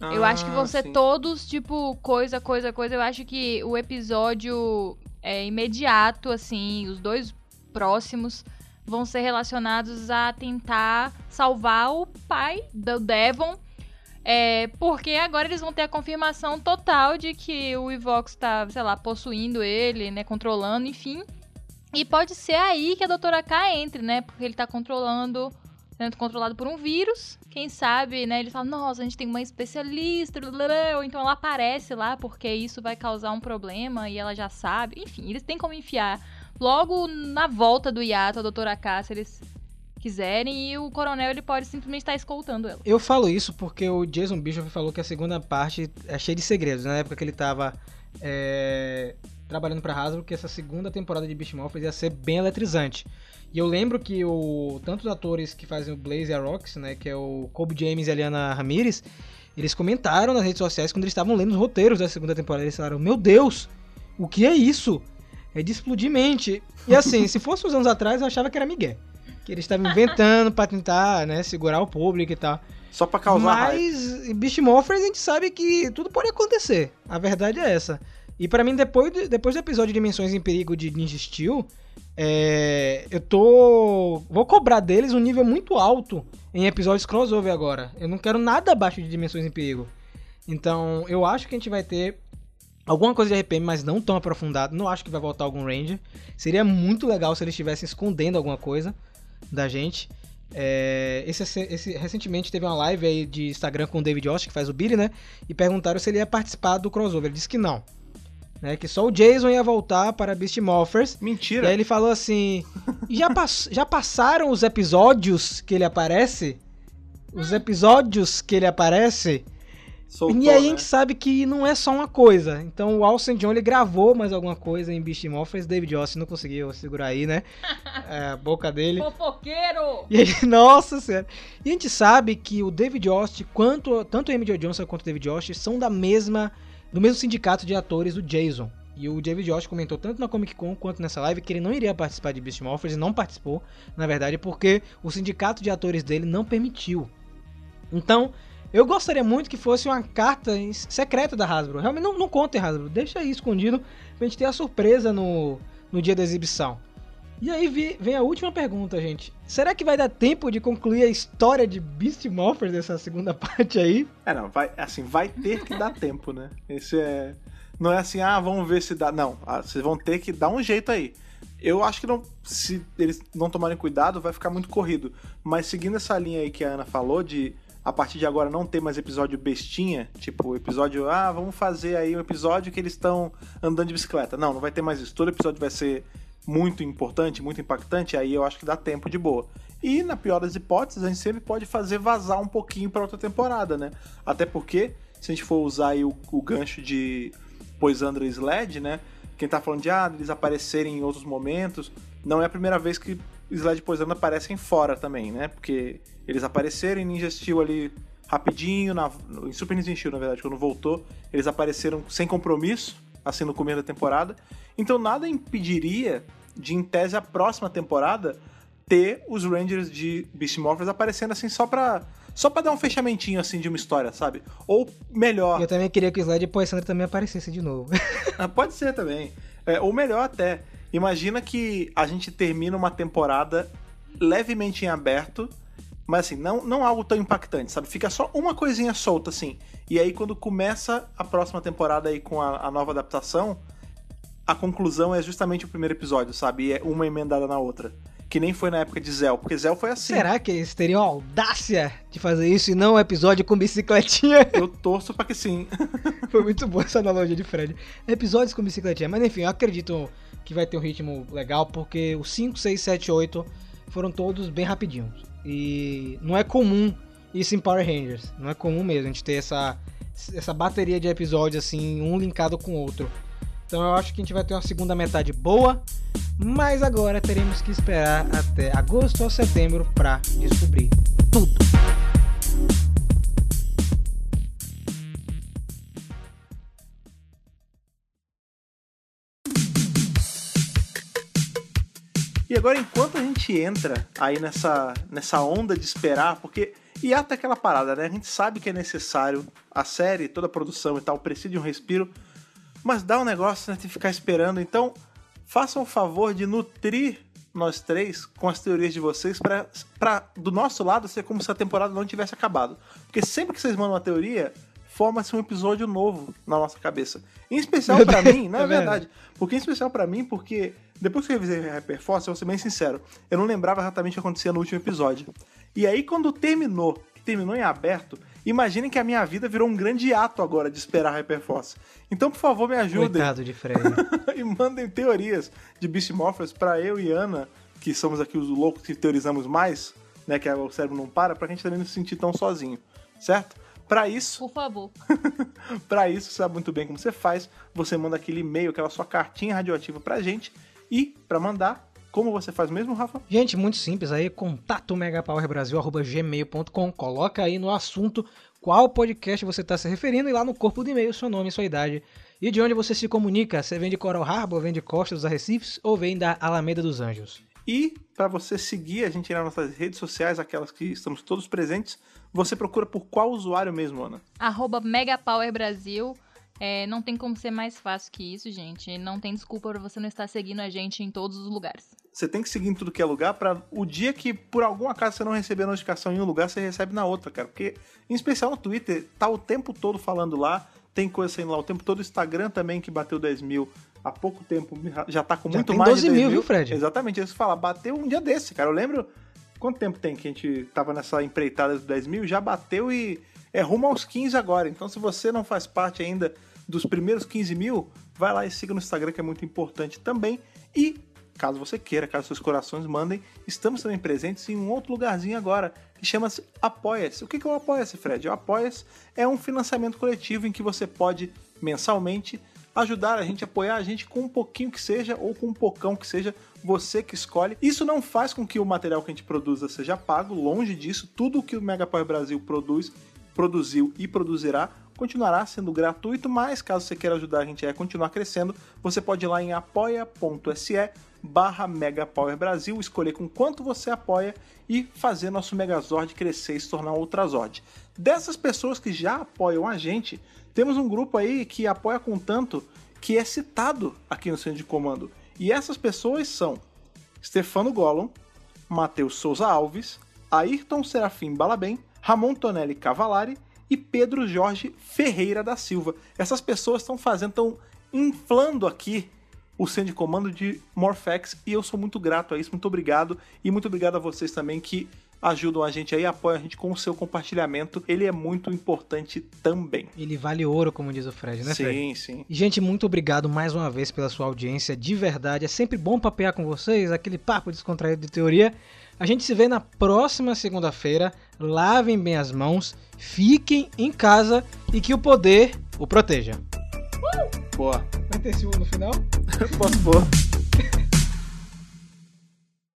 eu acho que vão ser Ah, sim. todos, tipo, coisa, coisa, coisa. Eu acho que o episódio é imediato, assim, os dois próximos vão ser relacionados a tentar salvar o pai do Devon. É, porque agora eles vão ter a confirmação total de que o Evox tá, sei lá, possuindo ele, né, controlando, enfim. E pode ser aí que a Doutora K entre, né, porque ele tá controlando, sendo controlado por um vírus. Quem sabe, né, ele fala, nossa, a gente tem uma especialista, blablabla", ou então ela aparece lá porque isso vai causar um problema e ela já sabe. Enfim, eles têm como enfiar logo na volta do hiato a Doutora se eles quiserem, e o coronel ele pode simplesmente estar escoltando ela. Eu falo isso porque o Jason Bishop falou que a segunda parte é cheia de segredos. Na época que ele tava é, trabalhando pra Hasbro, que essa segunda temporada de Beast Morphers ia ser bem eletrizante. E eu lembro que o, tanto os atores que fazem o Blaze e a Rox, né, que é o Kobe James e a Liana Ramirez, eles comentaram nas redes sociais quando eles estavam lendo os roteiros da segunda temporada. Eles falaram: Meu Deus, o que é isso? É de explodir mente. E assim, se fosse uns anos atrás, eu achava que era Miguel. Que eles estavam inventando pra tentar, né, segurar o público e tal. Só pra causar. Mas Beast Morphers a gente sabe que tudo pode acontecer. A verdade é essa. E pra mim, depois, depois do episódio Dimensões em Perigo de Ninja Steel, é, eu tô. Vou cobrar deles um nível muito alto em episódios crossover agora. Eu não quero nada abaixo de Dimensões em Perigo. Então, eu acho que a gente vai ter alguma coisa de RPM, mas não tão aprofundado. Não acho que vai voltar algum Ranger. Seria muito legal se eles estivessem escondendo alguma coisa da gente. É, esse, esse- recentemente teve uma live aí de Instagram com o David Osh, que faz o Billy, né? E perguntaram se ele ia participar do crossover. Ele disse que não. Né, que só o Jason ia voltar para Beast Morphers. E Mentira. aí ele falou assim: já, pass- já passaram os episódios que ele aparece? Os episódios que ele aparece? Soltou, e aí a né? gente sabe que não é só uma coisa. Então o Alson John ele gravou mais alguma coisa em Beast Morphers. David Austin não conseguiu segurar aí, né? <laughs> É, a boca dele. Fofoqueiro! E ele, <laughs> nossa senhora. E a gente sabe que o David Austin, quanto, tanto o Jo Johnson quanto o David Austin são da mesma, do mesmo sindicato de atores do Jason. E o David Austin comentou tanto na Comic Con quanto nessa live que ele não iria participar de Beast Morphers e não participou, na verdade, porque o sindicato de atores dele não permitiu. Então, eu gostaria muito que fosse uma carta secreta da Hasbro. Realmente não, não contem, Hasbro. Deixa aí escondido pra gente ter a surpresa no, no dia da exibição. E aí vem a última pergunta, gente. Será que vai dar tempo de concluir a história de Beast Morphers dessa segunda <laughs> parte aí? É, não, vai, assim, vai ter que dar tempo, né? Esse é. Não é assim, ah, vamos ver se dá. Não, ah, vocês vão ter que dar um jeito aí. Eu acho que não, se eles não tomarem cuidado, vai ficar muito corrido. Mas seguindo essa linha aí que a Ana falou, de a partir de agora não ter mais episódio bestinha, tipo, episódio, ah, vamos fazer aí um episódio que eles estão andando de bicicleta. Não, não vai ter mais isso. Todo episódio vai ser muito importante, muito impactante, aí eu acho que dá tempo de boa. E na pior das hipóteses, a gente sempre pode fazer vazar um pouquinho para outra temporada, né? Até porque, se a gente for usar o, o gancho de Poisandra e Sled, né? Quem tá falando de ah, eles aparecerem em outros momentos, não é a primeira vez que Sled e Poisandra aparecem fora também, né? Porque eles apareceram em Ninja Steel ali rapidinho, na, em Super Ninja Steel, na verdade, quando voltou, eles apareceram sem compromisso, assim no começo da temporada. Então nada impediria de, em tese, a próxima temporada ter os Rangers de Beast Morphers aparecendo assim só pra, só pra dar um fechamentinho assim de uma história, sabe? Ou melhor, Eu também queria que o Slide Poissandra também aparecesse de novo. <laughs> ah, Pode ser também. É, ou melhor até. Imagina que a gente termina uma temporada levemente em aberto, mas assim, não, não algo tão impactante, sabe? Fica só uma coisinha solta, assim. E aí, quando começa a próxima temporada aí com a, a nova adaptação, a conclusão é justamente o primeiro episódio, sabe? E é uma emendada na outra. Que nem foi na época de Zell, porque Zell foi assim. Será que eles teriam a audácia de fazer isso e não um episódio com bicicletinha? <laughs> Eu torço pra que sim. <laughs> Foi muito boa essa analogia de Fred. Episódios com bicicletinha. Mas enfim, eu acredito que vai ter um ritmo legal, porque os 5, 6, 7, 8 foram todos bem rapidinhos. E não é comum isso em Power Rangers. Não é comum mesmo a gente ter essa, essa bateria de episódios assim, um linkado com o outro. Então eu acho que a gente vai ter uma segunda metade boa, mas agora teremos que esperar até agosto ou setembro pra descobrir tudo. E agora, enquanto a gente entra aí nessa, nessa onda de esperar, porque. E até aquela parada, né? A gente sabe que é necessário, a série, toda a produção e tal, precisa de um respiro, mas dá um negócio né, de ficar esperando. Então, façam o favor de nutrir nós três com as teorias de vocês pra, pra do nosso lado ser como se a temporada não tivesse acabado. Porque sempre que vocês mandam uma teoria, forma-se um episódio novo na nossa cabeça. Em especial pra Deus, <laughs> mim, não é vendo? verdade. Porque em especial pra mim, porque depois que eu revisei Hyperforce, eu vou ser bem sincero, eu não lembrava exatamente o que acontecia no último episódio. E aí, quando terminou, que terminou em aberto, imaginem que a minha vida virou um grande ato agora de esperar Hyperforce. Então, por favor, me ajudem Coitado de Fred. <laughs> e mandem teorias de Beast Morphers pra eu e Ana, que somos aqui os loucos que teorizamos mais, né, que o cérebro não para, pra gente também não se sentir tão sozinho, certo? Pra isso, Por favor. <laughs> Pra isso, você sabe muito bem como você faz. Você manda aquele e-mail, aquela sua cartinha radioativa pra gente. E, pra mandar, como você faz mesmo, Rafa? Gente, muito simples aí, contato megapowerbrasil.gmail.com Coloca aí no assunto qual podcast você está se referindo e lá no corpo do e-mail, seu nome, sua idade E de onde você se comunica? Você vem de Coral Harbor, vem de Costa dos Arrecifes ou vem da Alameda dos Anjos? E para você seguir a gente nas nossas redes sociais, aquelas que estamos todos presentes, você procura por qual usuário mesmo, Ana? Arroba Megapower Brasil. É, não tem como ser mais fácil que isso, gente. Não tem desculpa pra você não estar seguindo a gente em todos os lugares. Você tem que seguir em tudo que é lugar para o dia que por algum acaso você não receber a notificação em um lugar, você recebe na outra, cara. Porque, em especial no Twitter, tá o tempo todo falando lá, tem coisa saindo lá o tempo todo. O Instagram também, que bateu 10 mil há pouco tempo, já tá com Já muito tem mais 12 de 10 mil, viu, Fred? Exatamente, isso fala, bateu um dia desse, cara. Eu lembro. Quanto tempo tem que a gente tava nessa empreitada dos 10 mil? Já bateu e é rumo aos 15 agora. Então, se você não faz parte ainda dos primeiros 15 mil, vai lá e siga no Instagram, que é muito importante também. E, caso você queira, caso seus corações mandem, estamos também presentes em um outro lugarzinho agora, que chama-se Apoia-se. O que é o Apoia-se, Fred? O Apoia-se é um financiamento coletivo em que você pode, mensalmente, ajudar a gente, apoiar a gente com um pouquinho que seja, ou com um pocão que seja, você que escolhe. Isso não faz com que o material que a gente produza seja pago, longe disso, tudo que o Mega Power Brasil produz, produziu e produzirá continuará sendo gratuito, mas caso você queira ajudar a gente a continuar crescendo, você pode ir lá em apoia.se barra Megapower Brasil, escolher com quanto você apoia e fazer nosso Megazord crescer e se tornar um Ultrazord. Dessas pessoas que já apoiam a gente, temos um grupo aí que apoia com tanto que é citado aqui no centro de comando. E essas pessoas são Stefano Gollum, Matheus Souza Alves, Ayrton Serafim Balabem, Ramon Tonelli Cavalari e Pedro Jorge Ferreira da Silva. Essas pessoas estão fazendo, estão inflando aqui o centro de comando de Morphex e eu sou muito grato a isso, muito obrigado e muito obrigado a vocês também que ajudam a gente aí, apoiam a gente com o seu compartilhamento, ele é muito importante também. Ele vale ouro, como diz o Fred, né, Fred? sim, sim. Gente, muito obrigado mais uma vez pela sua audiência, de verdade. É sempre bom papear com vocês, aquele papo descontraído de teoria. A gente se vê na próxima segunda-feira. Lavem bem as mãos, fiquem em casa e que o poder o proteja. Boa. Vai ter U no final? <laughs> Posso pôr? <laughs>